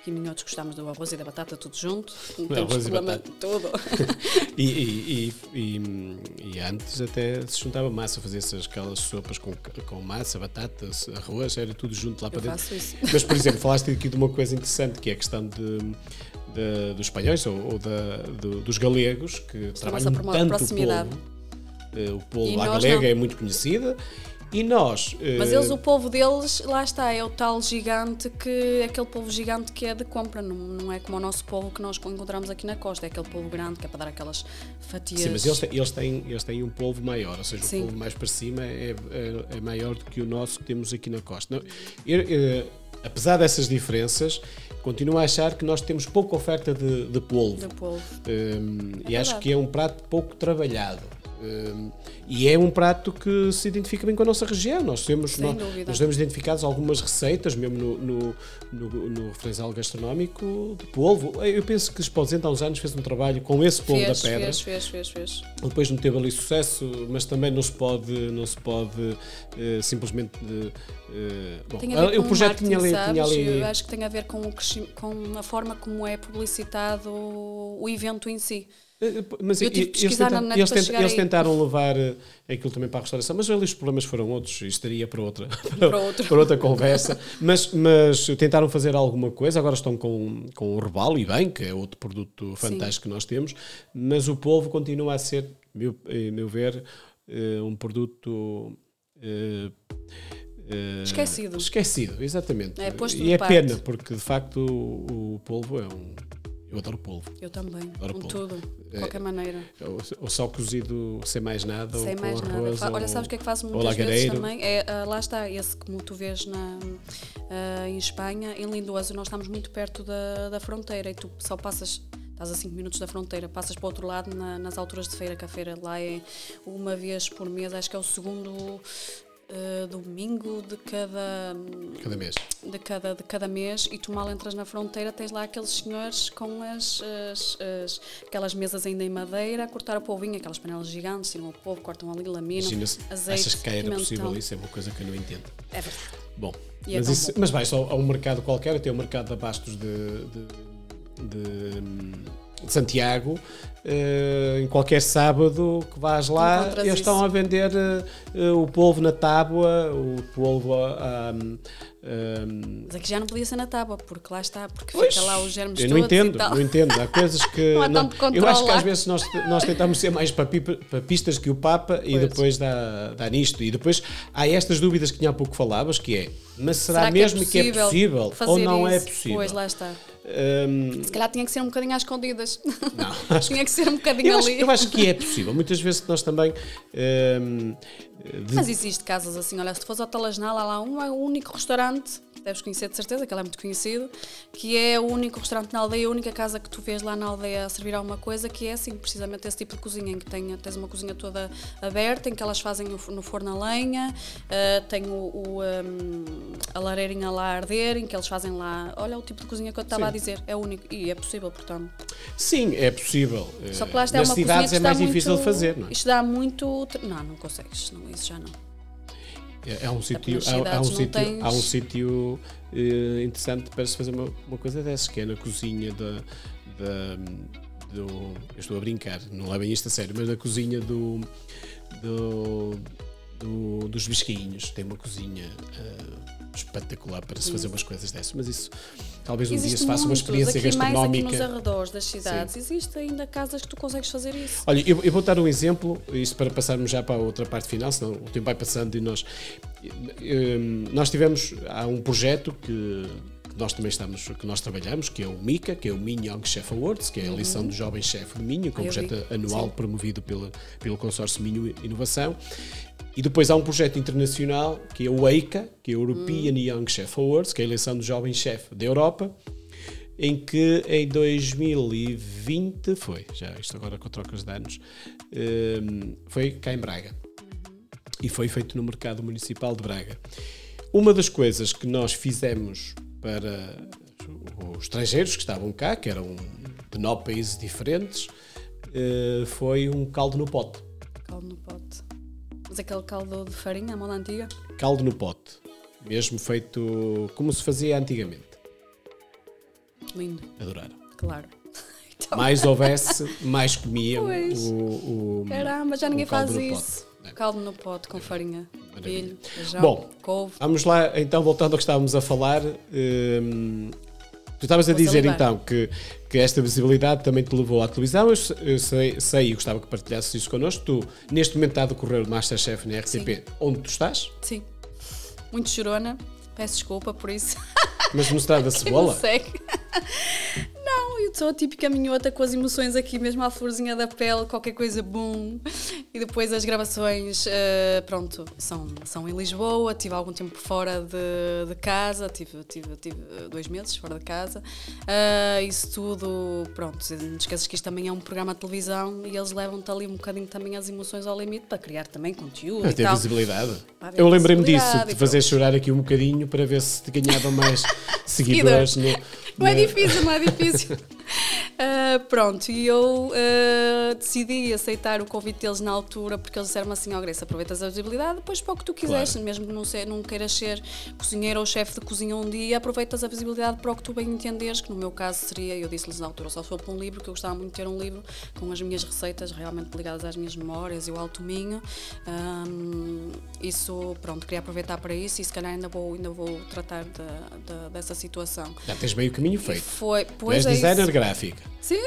Aqui minhotos gostamos do arroz e da batata tudo junto, não temos Arroz e problema batata. de tudo. E, e, e, e- e antes até se juntava massa, fazia-se aquelas sopas com, com massa, batatas, arroz, era tudo junto lá Eu para dentro. faço isso. Mas, por exemplo, falaste aqui de uma coisa interessante que é a questão de, de- dos espanhóis ou, ou da- do- dos galegos que trabalham nossa promo- tanto o polvo. Eh, O polvo E à galega não. é muito conhecida e nós. Mas eh, eles, o polvo deles, lá está, é o tal gigante que aquele polvo gigante que é de compra, não, não é como o nosso polvo que nós encontramos aqui na costa, é aquele polvo grande que é para dar aquelas fatias. Sim, mas eles têm, eles, têm, eles têm um polvo maior, ou seja, Sim. o polvo mais para cima é, é, é maior do que o nosso que temos aqui na costa. Não, eu, eh, apesar dessas diferenças, continuo a achar que nós temos pouca oferta de, de polvo. do polvo. Um, e É acho verdade. que é um prato pouco trabalhado. Um, e é um prato que se identifica bem com a nossa região. Nós temos, Sem nós, nós temos identificados algumas receitas, mesmo no, no, no, no referencial gastronómico, de polvo. Eu penso que Esposente há uns anos fez um trabalho com esse polvo Fez, da pedra. fez, fez, fez, fez. Depois não teve ali sucesso, mas também não se pode, não se pode eh, simplesmente. eh, bom, Tem a ver o projeto tinha ali, sabes? tinha ali Eu acho que tem a ver com, o com a forma como é publicitado o evento em si. Eh, Mas Eu tive que pesquisar na net eles para tenta- chegar eles aí. tentaram levar eh, aquilo também para a restauração, mas ali os problemas foram outros, isto estaria para outra, Para para outra conversa. Mas, mas tentaram fazer alguma coisa, agora estão com, com o Robalo e bem, que é outro produto fantástico que nós temos, mas o polvo continua a ser, meu, eh, meu ver, eh, um produto. eh, eh, Esquecido. Esquecido, exatamente. É, e é parte. pena, porque de facto o, o polvo é um. Eu adoro polvo. Eu também, Adoro com polvo. tudo, de É, qualquer maneira. Ou, ou só cozido sem mais nada, Sem ou mais nada. arroz, Olha, ou- sabes o que é que faço muitas vezes também? É, ah, lá está, esse como tu vês na, ah, em Espanha, em Lindoso, nós estamos muito perto da, da fronteira e tu só passas. Estás a 5 minutos da fronteira, passas para o outro lado na- nas alturas de feira, que a feira lá é uma vez por mês, acho que é o segundo ah, domingo de cada, Cada mês. de cada, de cada mês e tu mal entras na fronteira tens lá aqueles senhores com as, as- as- aquelas mesas ainda em madeira a cortar o polvinho, aquelas panelas gigantes, tiram o polvo, cortam ali, laminam, azeite, achas que era possível isso? É uma coisa que eu não entendo. É verdade. Bom, E é mas, tão isso, bom. mas vais ao, a um mercado qualquer, até o mercado de abastos de, de, de, de Santiago, eh, em qualquer sábado que vais lá, Encontras eles estão isso. a vender eh, o polvo na tábua, o polvo a, a, Um, Mas aqui já não podia ser na tábua, porque lá está, porque pois, fica lá os germes eu não entendo, e não entendo. Há coisas que. Não há não- eu acho que às vezes nós, nós tentamos ser mais papi- papistas que o Papa e Pois. depois dá, dá nisto. E depois há estas dúvidas que tinha há pouco falavas, que é, mas será, Será mesmo que é possível ou não é isso? possível? Pois, lá está. Um, Se calhar tinha que ser um bocadinho às escondidas. não, acho tinha que ser um bocadinho Eu acho, ali. eu acho que é possível. Muitas vezes nós também. hum, de- Mas existe casos assim, olha, se tu fores ao Talasnal, há lá um, é o único restaurante, deves conhecer de certeza, que ele é muito conhecido, que é o único restaurante na aldeia, a única casa que tu vês lá na aldeia a servir alguma coisa, que é assim, precisamente esse tipo de cozinha, em que tem, tens uma cozinha toda aberta, em que elas fazem no, no forno a lenha, ah, tem o, o, hum, a lareirinha lá a arder, em que eles fazem lá, olha o tipo de cozinha que eu estava a dizer, é único, e é possível, portanto. Sim, é possível. Só que lá está é Nas uma cozinha cidades que é mais muito, difícil de fazer, não é? Isto dá muito... Não, não consegues, não, isso já não. É, é um sítio, há, há um sítio, tens- há um sítio eh, interessante para se fazer uma, uma coisa dessas, que é na cozinha da, da- do. Eu estou a brincar, não levem isto a sério, mas na cozinha do. do, do- dos biscainhos. Tem uma cozinha eh, espetacular para se fazer umas coisas dessas, mas isso talvez um dia Existe se faça uma experiência aqui, Mais aqui nos gastronómica. arredores das cidades, existe ainda casas que tu consegues fazer isso. Olha, eu, eu vou dar um exemplo, isto para passarmos já para a outra parte final, senão o tempo vai passando e nós. Hum, Nós tivemos. Há um projeto que, que nós também estamos, que nós trabalhamos, que é o MICA, que é o Minho Young Chef Awards, que é a eleição do jovem chefe de Minho, que é um projeto anual Sim. promovido pela, pelo consórcio Minho Inovação. E depois há um projeto internacional, que é o EICA, que é o European Young Chef Awards, que é a eleição do jovem chefe da Europa em que em 2020 foi, já isto agora com trocas de anos, hum, foi cá em Braga. E foi feito no Mercado Municipal de Braga. Uma das coisas que nós fizemos para os estrangeiros que estavam cá, que eram de nove países diferentes, eh, foi um caldo no pote. Caldo no pote. Mas aquele caldo de farinha, a moda antiga? Caldo no pote. Mesmo feito como se fazia antigamente. Lindo, Adoraram. claro. Então, Mais houvesse, mais comiam Pois. o, o, caramba, já ninguém faz isso. É. Caldo no pote com farinha, milho, feijão, Bom, couve. Vamos lá, então, voltando ao que estávamos a falar. hum, tu estavas a Vou dizer salivar. então que, que esta visibilidade também te levou à televisão. Eu, eu sei, sei e gostava que partilhasses isso connosco. Tu, neste momento, está a decorrer o Masterchef na RTP, onde tu estás, Sim. Muito chorona. Peço desculpa por isso. mas no Estrada da Quem Cebola. Não, eu sou a típica minhota com as emoções aqui mesmo à florzinha da pele, qualquer coisa boom. E depois as gravações, eh, pronto, são, são em Lisboa. Tive algum tempo fora de, de casa, tive, tive, tive dois meses fora de casa. Ah, isso tudo, pronto, não esqueças que isto também é um programa de televisão e eles levam-te ali um bocadinho também as emoções ao limite para criar também conteúdo Para e ter tal. visibilidade. Eu lembrei-me disso, de fazer pronto. chorar aqui um bocadinho para ver se te ganhava mais seguidores. No, Não é difícil, não é difícil. Ah, pronto, e eu ah, decidi aceitar o convite deles na altura porque eles disseram assim: Ó Grace, aproveitas a visibilidade, depois para o que tu quiseres, Claro. mesmo que não, se- não queiras ser cozinheiro ou chefe de cozinha um dia, aproveitas a visibilidade para o que tu bem entenderes, que no meu caso seria, eu disse-lhes na altura, só for para um livro, que eu gostava muito de ter um livro com as minhas receitas realmente ligadas às minhas memórias e o alto minho. Ahm, isso, pronto, queria aproveitar para isso e se calhar ainda vou, ainda vou tratar da- da- dessa situação. Já tens meio caminho E feito. foi, Tu pois és é designer. Gráfica. Sim.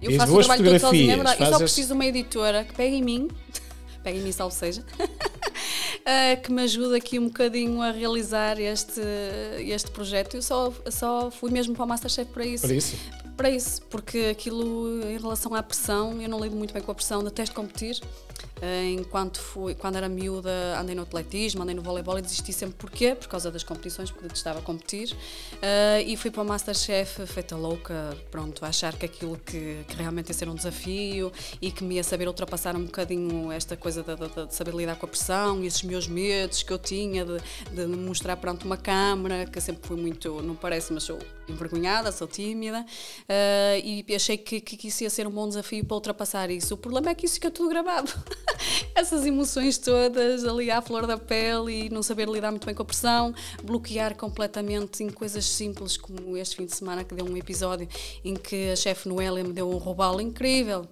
Eu faço o trabalho todo sozinha, é verdade. Eu só fazes- preciso de uma editora que pegue em mim, pegue em mim, salve seja, eh, que me ajude aqui um bocadinho a realizar este, este projeto. Eu só, só fui mesmo para o Masterchef para isso. Por isso. Para isso, porque aquilo em relação à pressão, eu não lido muito bem com a pressão, detesto competir. Eh, Enquanto fui, quando era miúda, andei no atletismo, andei no voleibol e desisti sempre. Porquê? Por causa das competições, porque detestava competir. Eh, e fui para o Masterchef feita louca, pronto, a achar que aquilo que, que realmente ia ser um desafio e que me ia saber ultrapassar um bocadinho esta coisa de, de- de saber lidar com a pressão e esses meus medos que eu tinha de, de mostrar perante uma câmara, que sempre fui muito, não parece, mas sou envergonhada, sou tímida, eh, e achei que, que isso ia ser um bom desafio para ultrapassar isso. O problema é que isso fica tudo gravado. Essas emoções todas ali à flor da pele e não saber lidar muito bem com a pressão, bloquear completamente em coisas simples como este fim de semana que deu um episódio em que a chefe Noélia me deu um robalo incrível.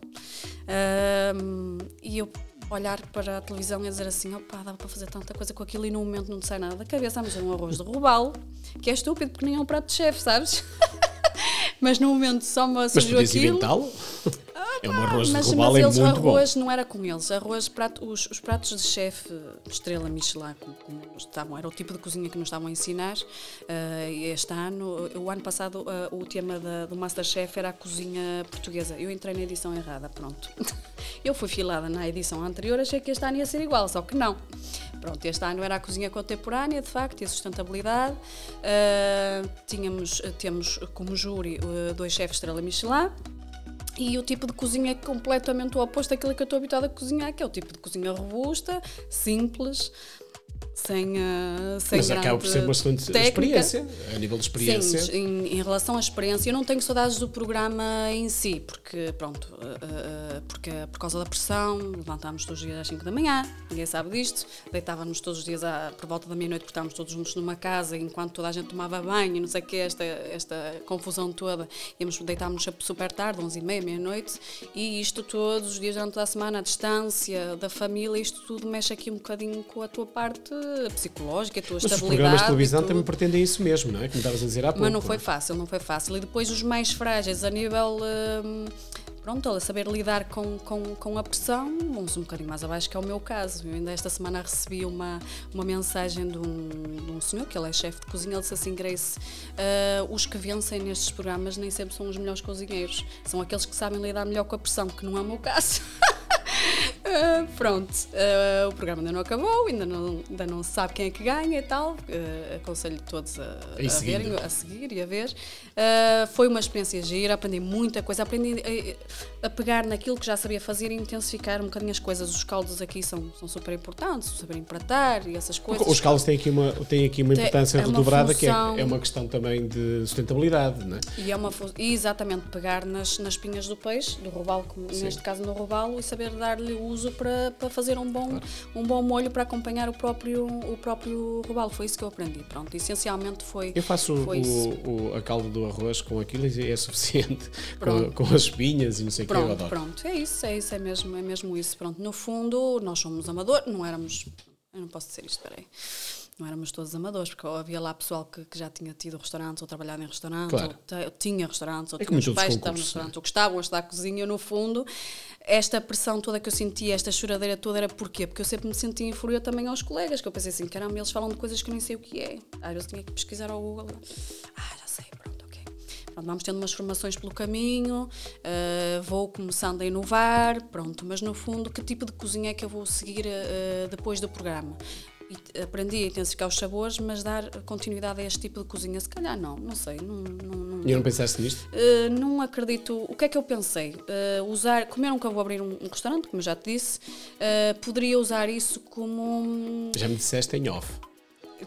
Ahm, e eu olhar para a televisão e dizer assim: opá, dava para fazer tanta coisa com aquilo e no momento não sai nada da cabeça. Vamos fazer um arroz de robalo, que é estúpido porque nem é um prato de chefe, sabes? mas no momento só me surgiu mas aquilo. inventá-lo? é um arroz mas, de robalo, é muito arroz bom. não era com eles. Arroz, prato, os, os pratos de chefe, estrela Michelin, como, como estavam, era o tipo de cozinha que nos estavam a ensinar. Uh, este ano, o ano passado, uh, o tema da, do Masterchef era a cozinha portuguesa. Eu entrei na edição errada, pronto. Eu fui filada na edição anterior, achei que este ano ia ser igual, só que não. Pronto, este ano era a cozinha contemporânea, de facto, e a sustentabilidade. Uh, tínhamos, temos como júri dois chefes estrela Michelin. E o tipo de cozinha é completamente o oposto daquilo que eu estou habituada a cozinhar, que é o tipo de cozinha robusta, simples, sem, uh, sem Mas acaba por ser uma excelente técnica. experiência, a nível de experiência. Sim, em, em, relação à experiência, eu não tenho saudades do programa em si, porque, pronto, uh, uh, porque por causa da pressão, levantámos todos os dias às 5 da manhã, ninguém sabe disto, deitávamos todos os dias à, por volta da meia-noite, porque estávamos todos juntos numa casa, enquanto toda a gente tomava banho e não sei o que, esta, esta confusão toda, íamos deitámos super tarde, 11 e meia, meia-noite, e isto todos os dias durante toda a semana, a distância da família, isto tudo mexe aqui um bocadinho com a tua parte psicológica, a tua Mas estabilidade. os programas de televisão também pretendem isso mesmo, não é? Como estavas a dizer há pouco. Mas não foi fácil, não foi fácil. E depois os mais frágeis a nível. Hum, pronto, a saber lidar com, com, com a pressão, vamos um bocadinho mais abaixo, que é o meu caso. Eu ainda esta semana recebi uma, uma mensagem de um, de um senhor, que ele é chefe de cozinha, ele disse assim, Grace, uh, os que vencem nestes programas nem sempre são os melhores cozinheiros, são aqueles que sabem lidar melhor com a pressão, que não é o meu caso. Uh, pronto, uh, o programa ainda não acabou, ainda não, ainda não se sabe quem é que ganha e tal. Uh, aconselho todos a, a, verem, a seguir e a ver. foi uma experiência gira, aprendi muita coisa, aprendi a, a, pegar naquilo que já sabia fazer e intensificar um bocadinho as coisas. Os caldos aqui são, são super importantes, saber empratar e essas coisas. Os caldos têm aqui uma, têm aqui uma importância é redobrada função... que é, é, uma questão também de sustentabilidade, não é? E é uma exatamente pegar nas, nas pinhas do peixe, do robalo, neste caso no robalo, e saber dar-lhe o uso para, para fazer um bom, claro. um bom molho para acompanhar o próprio, o próprio robalo. Foi isso que eu aprendi. Pronto, essencialmente foi. Eu faço foi o, o, a calda do arroz com aquilo e é suficiente. Com, com, as espinhas e não sei o que. Eu adoro. Pronto, é isso, é isso, é mesmo, é mesmo isso. Pronto, no fundo, nós somos amadores, não éramos. Eu não posso dizer isto, peraí não éramos todos amadores, porque havia lá pessoal que, que já tinha tido restaurantes ou trabalhado em restaurantes, claro. ou tinha restaurantes, ou é tinha pais que estavam em restaurantes, ou que estavam a estudar cozinha, no fundo, esta pressão toda que eu sentia, esta choradeira toda, era porquê? Porque eu sempre me sentia inferior também aos colegas, que eu pensei assim, caramba, eles falam de coisas que eu nem sei o que é. Às vezes tinha que pesquisar ao Google. Ah, já sei, pronto, ok. Pronto, vamos tendo umas formações pelo caminho, uh, vou começando a inovar, pronto, mas no fundo, que tipo de cozinha é que eu vou seguir uh, depois do programa? Aprendi a intensificar os sabores, mas dar continuidade a este tipo de cozinha, se calhar não, não sei. Não, não, não, e não pensaste nisto? Uh, não acredito. O que é que eu pensei? Uh, usar, como eu nunca vou abrir um, um restaurante, como já te disse, uh, poderia usar isso como. Já me disseste em off.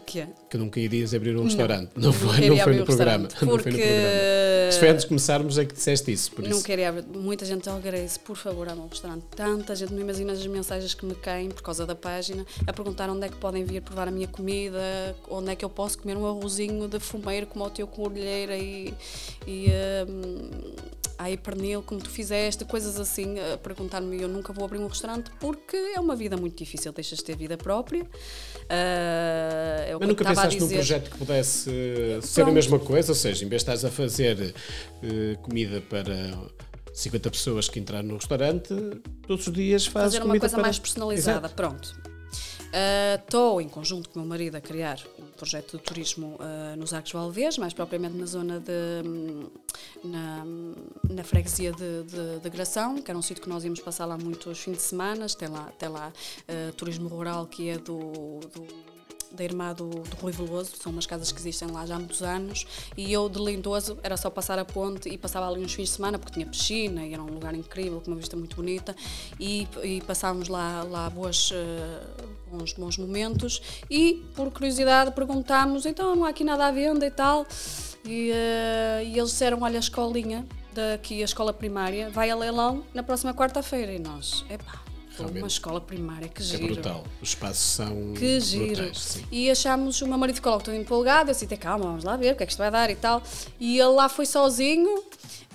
Que? Que nunca irias abrir um restaurante. Não, não foi, não foi no programa. Porque... Não foi no programa. Se foi antes de começarmos é que disseste isso. Por não isso. queria abrir. Muita gente, oh Grace, por favor, abra um restaurante. Tanta gente, não imaginas as mensagens que me caem por causa da página, a perguntar onde é que podem vir provar a minha comida, onde é que eu posso comer um arrozinho de fumeiro como o teu com orelheira e. e um, ai, pernil, como tu fizeste, coisas assim, a perguntar-me, eu nunca vou abrir um restaurante porque é uma vida muito difícil, deixas de ter vida própria. Uh, Mas nunca pensaste num projeto que pudesse ser a mesma coisa? Ou seja, em vez de estás a fazer uh, comida para 50 pessoas que entraram no restaurante, todos os dias fazes Fazer uma coisa para... mais personalizada, Exato. pronto. Estou, uh, em conjunto com o meu marido, a criar um projeto de turismo uh, nos Arcos Valvez, mais propriamente na zona de. Hum, na, na freguesia de, de, de, Gração, que era um sítio que nós íamos passar lá muitos fins de semana. Tem lá, tem lá uh, turismo rural, que é do, do da irmã do, do Rui Veloso, são umas casas que existem lá já há muitos anos, e eu de Lindoso era só passar a ponte e passava ali uns fins de semana, porque tinha piscina e era um lugar incrível, com uma vista muito bonita, e, e passávamos lá, lá boas, uh, bons, bons momentos, e por curiosidade perguntámos, então não há aqui nada à venda e tal, e, uh, e eles disseram, olha a escolinha, daqui a escola primária, vai a leilão na próxima quarta-feira, e nós, epá, Realmente. Uma escola primária, que é giro. É brutal. Os espaços são. Que giro. Brutais, e achámos, o meu marido ficou logo todo empolgado. Eu disse: calma, vamos lá ver o que é que isto vai dar e tal. E ele lá foi sozinho.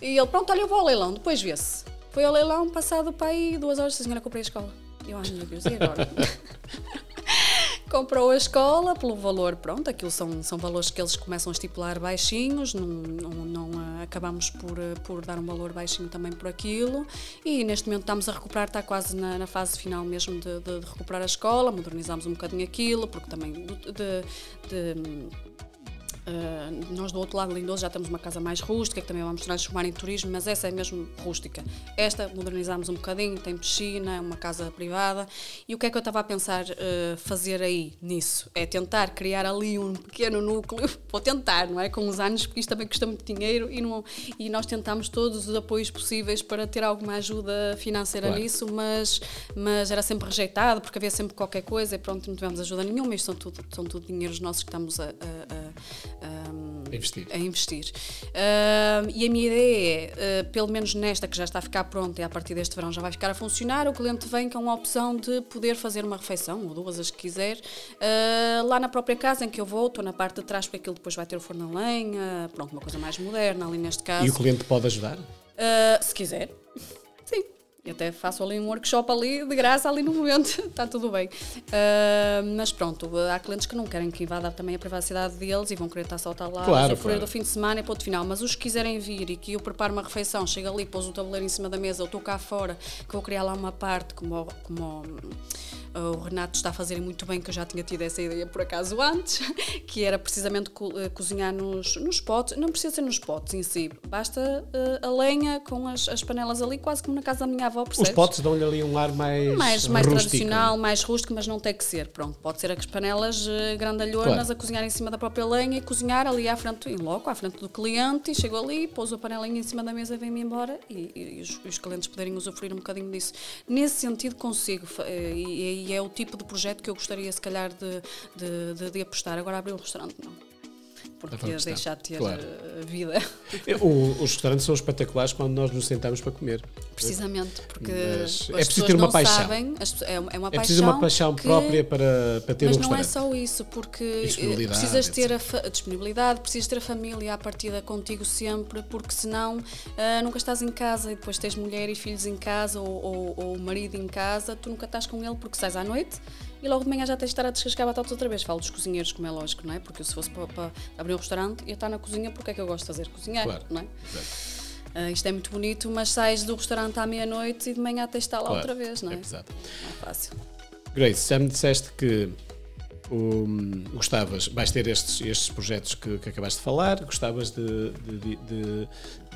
E ele, pronto, olha, eu vou ao leilão, depois vê-se. Foi ao leilão, passado para aí duas horas, a senhora comprei a escola. Eu, ai meu Deus, e agora? comprou a escola pelo valor, pronto, aquilo são, são valores que eles começam a estipular baixinhos, não, não, não uh, acabamos por, uh, por dar um valor baixinho também por aquilo. E neste momento estamos a recuperar, está quase na, na fase final mesmo de, de, de, recuperar a escola, modernizamos um bocadinho aquilo, porque também de, de Uh, nós do outro lado de Lindoso já temos uma casa mais rústica que também vamos transformar em turismo, mas essa é mesmo rústica. Esta modernizamos um bocadinho, tem piscina, uma casa privada. E o que é que eu estava a pensar uh, fazer aí nisso? É tentar criar ali um pequeno núcleo, vou tentar, não é? Com os anos, porque isto também custa muito dinheiro e, não, e nós tentamos todos os apoios possíveis para ter alguma ajuda financeira claro. nisso, mas, mas era sempre rejeitado porque havia sempre qualquer coisa e pronto, não tivemos ajuda nenhuma. Isto são tudo, são tudo dinheiros nossos que estamos a, a, a um, a investir. A investir. Uh, e a minha ideia é, uh, pelo menos nesta que já está a ficar pronta e a partir deste verão já vai ficar a funcionar, o cliente vem com a opção de poder fazer uma refeição, ou duas as que quiser, uh, lá na própria casa em que eu vou, estou na parte de trás, porque aquilo depois vai ter o forno a lenha, pronto, uma coisa mais moderna ali neste caso. E o cliente pode ajudar? se quiser. E até faço ali um workshop ali de graça ali no momento, está tudo bem. Uh, mas pronto, há clientes que não querem que invada também a privacidade deles e vão querer estar só estar lá, claro, claro. do fim de semana e ponto final. Mas os que quiserem vir e que eu preparo uma refeição, chego ali, pôs o tabuleiro em cima da mesa, eu estou cá fora, que vou criar lá uma parte como, como o Renato está a fazer muito bem, que eu já tinha tido essa ideia por acaso antes, que era precisamente co eh, cozinhar nos, nos potes, não precisa ser nos potes em si, basta uh, a lenha com as, as, panelas ali, quase como na casa da minha avó, percebes? Os potes dão-lhe ali um ar mais Mais, mais tradicional, mais rústico, mas não tem que ser, pronto, pode ser as panelas uh, grandalhonas claro. a cozinhar em cima da própria lenha e cozinhar ali à frente, em loco, à frente do cliente, e chego ali, pôs a panelinha em cima da mesa e vem-me embora e, e, e os, os, clientes poderem usufruir um bocadinho disso. Nesse sentido consigo, e, e é o tipo de projeto que eu gostaria, se calhar, de, de, de, de apostar. Agora, abrir um restaurante, não porque ia deixar de ter claro. Eh, vida. O, os restaurantes são espetaculares quando nós nos sentamos para comer. Precisamente, porque Mas é preciso ter uma paixão. Sabem, é uma paixão. É preciso uma paixão que, própria para, para ter mas um restaurante. Mas não é só isso, porque precisas ter a, a, disponibilidade, precisas ter a família à partida contigo sempre, porque senão uh, nunca estás em casa e depois tens mulher e filhos em casa ou, ou, ou marido em casa, tu nunca estás com ele porque sais à noite e logo de manhã já tens de estar a descascar batatas outra vez. Falo dos cozinheiros, como é lógico, não é? Porque se fosse para, para abrir um restaurante, ia estar na cozinha porque é que eu gosto de fazer? Cozinhar, claro. não é? Uh, isto é muito bonito, mas sais do restaurante à meia-noite e de manhã tens de estar lá claro. outra vez, não é? É pesado. Não é fácil. Grace, já me disseste que um, gostavas, vais ter estes, estes projetos que, que acabaste de falar, gostavas de, de, de, de,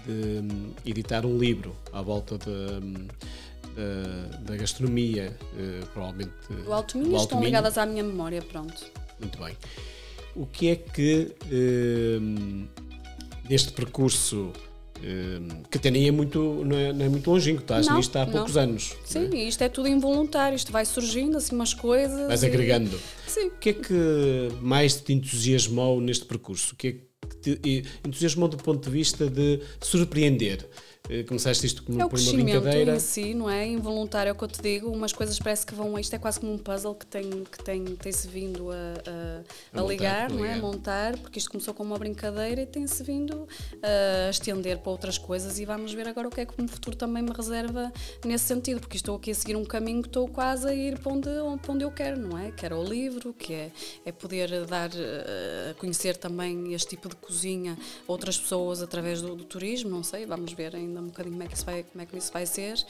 hum, editar um livro à volta de hum, da, da gastronomia, uh, provavelmente. O Alto Minho estão ligadas à minha memória, pronto. Muito bem. O que é que uh, neste percurso uh, que até nem é muito, não é, não é muito longínquo, estás não, nisto há não. poucos anos. Sim, é? isto é tudo involuntário, isto vai surgindo assim umas coisas. Vais e... agregando. Sim. O que é que mais te entusiasmou neste percurso? O que é que te entusiasmou do ponto de vista de surpreender? Eh, começaste isto como é por uma brincadeira. em si, não é? Involuntário é o que eu te digo. Umas coisas parece que vão. Isto é quase como um puzzle que tem, que tem, tem-se vindo a, a, a, a ligar, montar, não é? A montar, porque isto começou como uma brincadeira e tem-se vindo a estender para outras coisas. E vamos ver agora o que é que o futuro também me reserva nesse sentido, porque estou aqui a seguir um caminho que estou quase a ir para onde, para onde eu quero, não é? Que era o livro, que é, é poder dar eh, a conhecer também este tipo de cozinha a outras pessoas através do, do turismo, não sei, vamos ver ainda ainda um bocadinho como é que isso vai, como é que isso vai ser,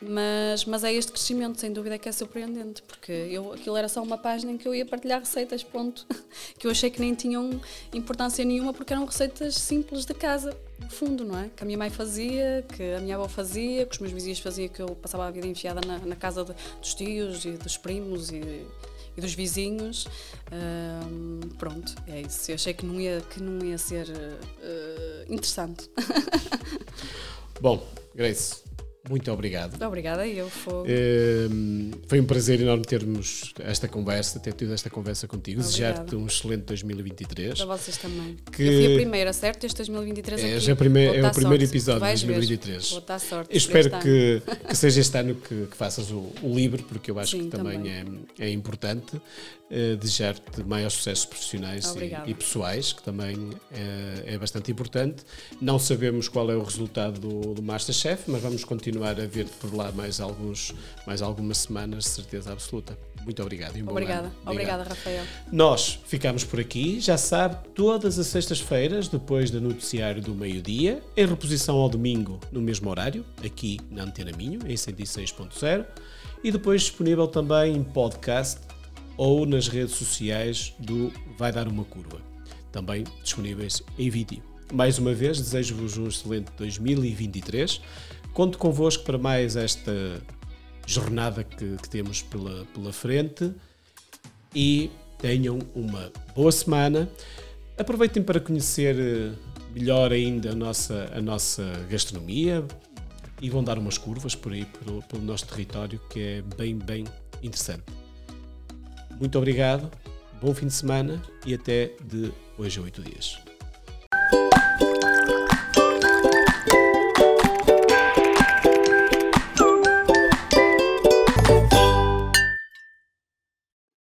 mas, mas é este crescimento, sem dúvida, que é surpreendente, porque eu, aquilo era só uma página em que eu ia partilhar receitas, que eu achei que nem tinham importância nenhuma, porque eram receitas simples de casa, no fundo, não é? Que a minha mãe fazia, que a minha avó fazia, que os meus vizinhos faziam, que eu passava a vida enfiada na, na casa de, dos tios e dos primos e e dos vizinhos. Um, pronto, é isso. Eu achei que não ia, que não ia ser uh, interessante. Bom, Grace, muito obrigado. Obrigada, eu. Foi... Ehm, foi um prazer enorme termos esta conversa, ter tido esta conversa contigo. Desejar-te um excelente 2023. Para vocês também. Que... Eu fui a primeira, certo? Este 2023 é, aqui. é, primeira, é o primeiro episódio de 2023. Vou dar sorte. Eu espero que, que, seja este ano que, que faças o, o, livro, porque eu acho Sim, que também, também. É, é importante. Uh, Desejar-te maiores sucessos profissionais e, e, pessoais, que também é, é, bastante importante. Não sabemos qual é o resultado do, do Masterchef, mas vamos continuar a ver por lá mais, alguns, mais algumas semanas, de certeza absoluta. Muito obrigado. E um Obrigada. Obrigado. Obrigada, Rafael. Nós ficamos por aqui, já sabe, todas as sextas-feiras, depois do noticiário do meio-dia, em reposição ao domingo, no mesmo horário, aqui na Antena Minho, em 106.0, e depois disponível também em podcast ou nas redes sociais do Vai Dar Uma Curva, também disponíveis em vídeo. Mais uma vez, desejo-vos um excelente 2023. Conto convosco para mais esta jornada que, que temos pela, pela frente e tenham uma boa semana. Aproveitem para conhecer eh, melhor ainda a nossa, a nossa gastronomia e vão dar umas curvas por aí pelo, pelo nosso território que é bem, bem interessante. Muito obrigado, bom fim de semana e até de hoje a oito dias.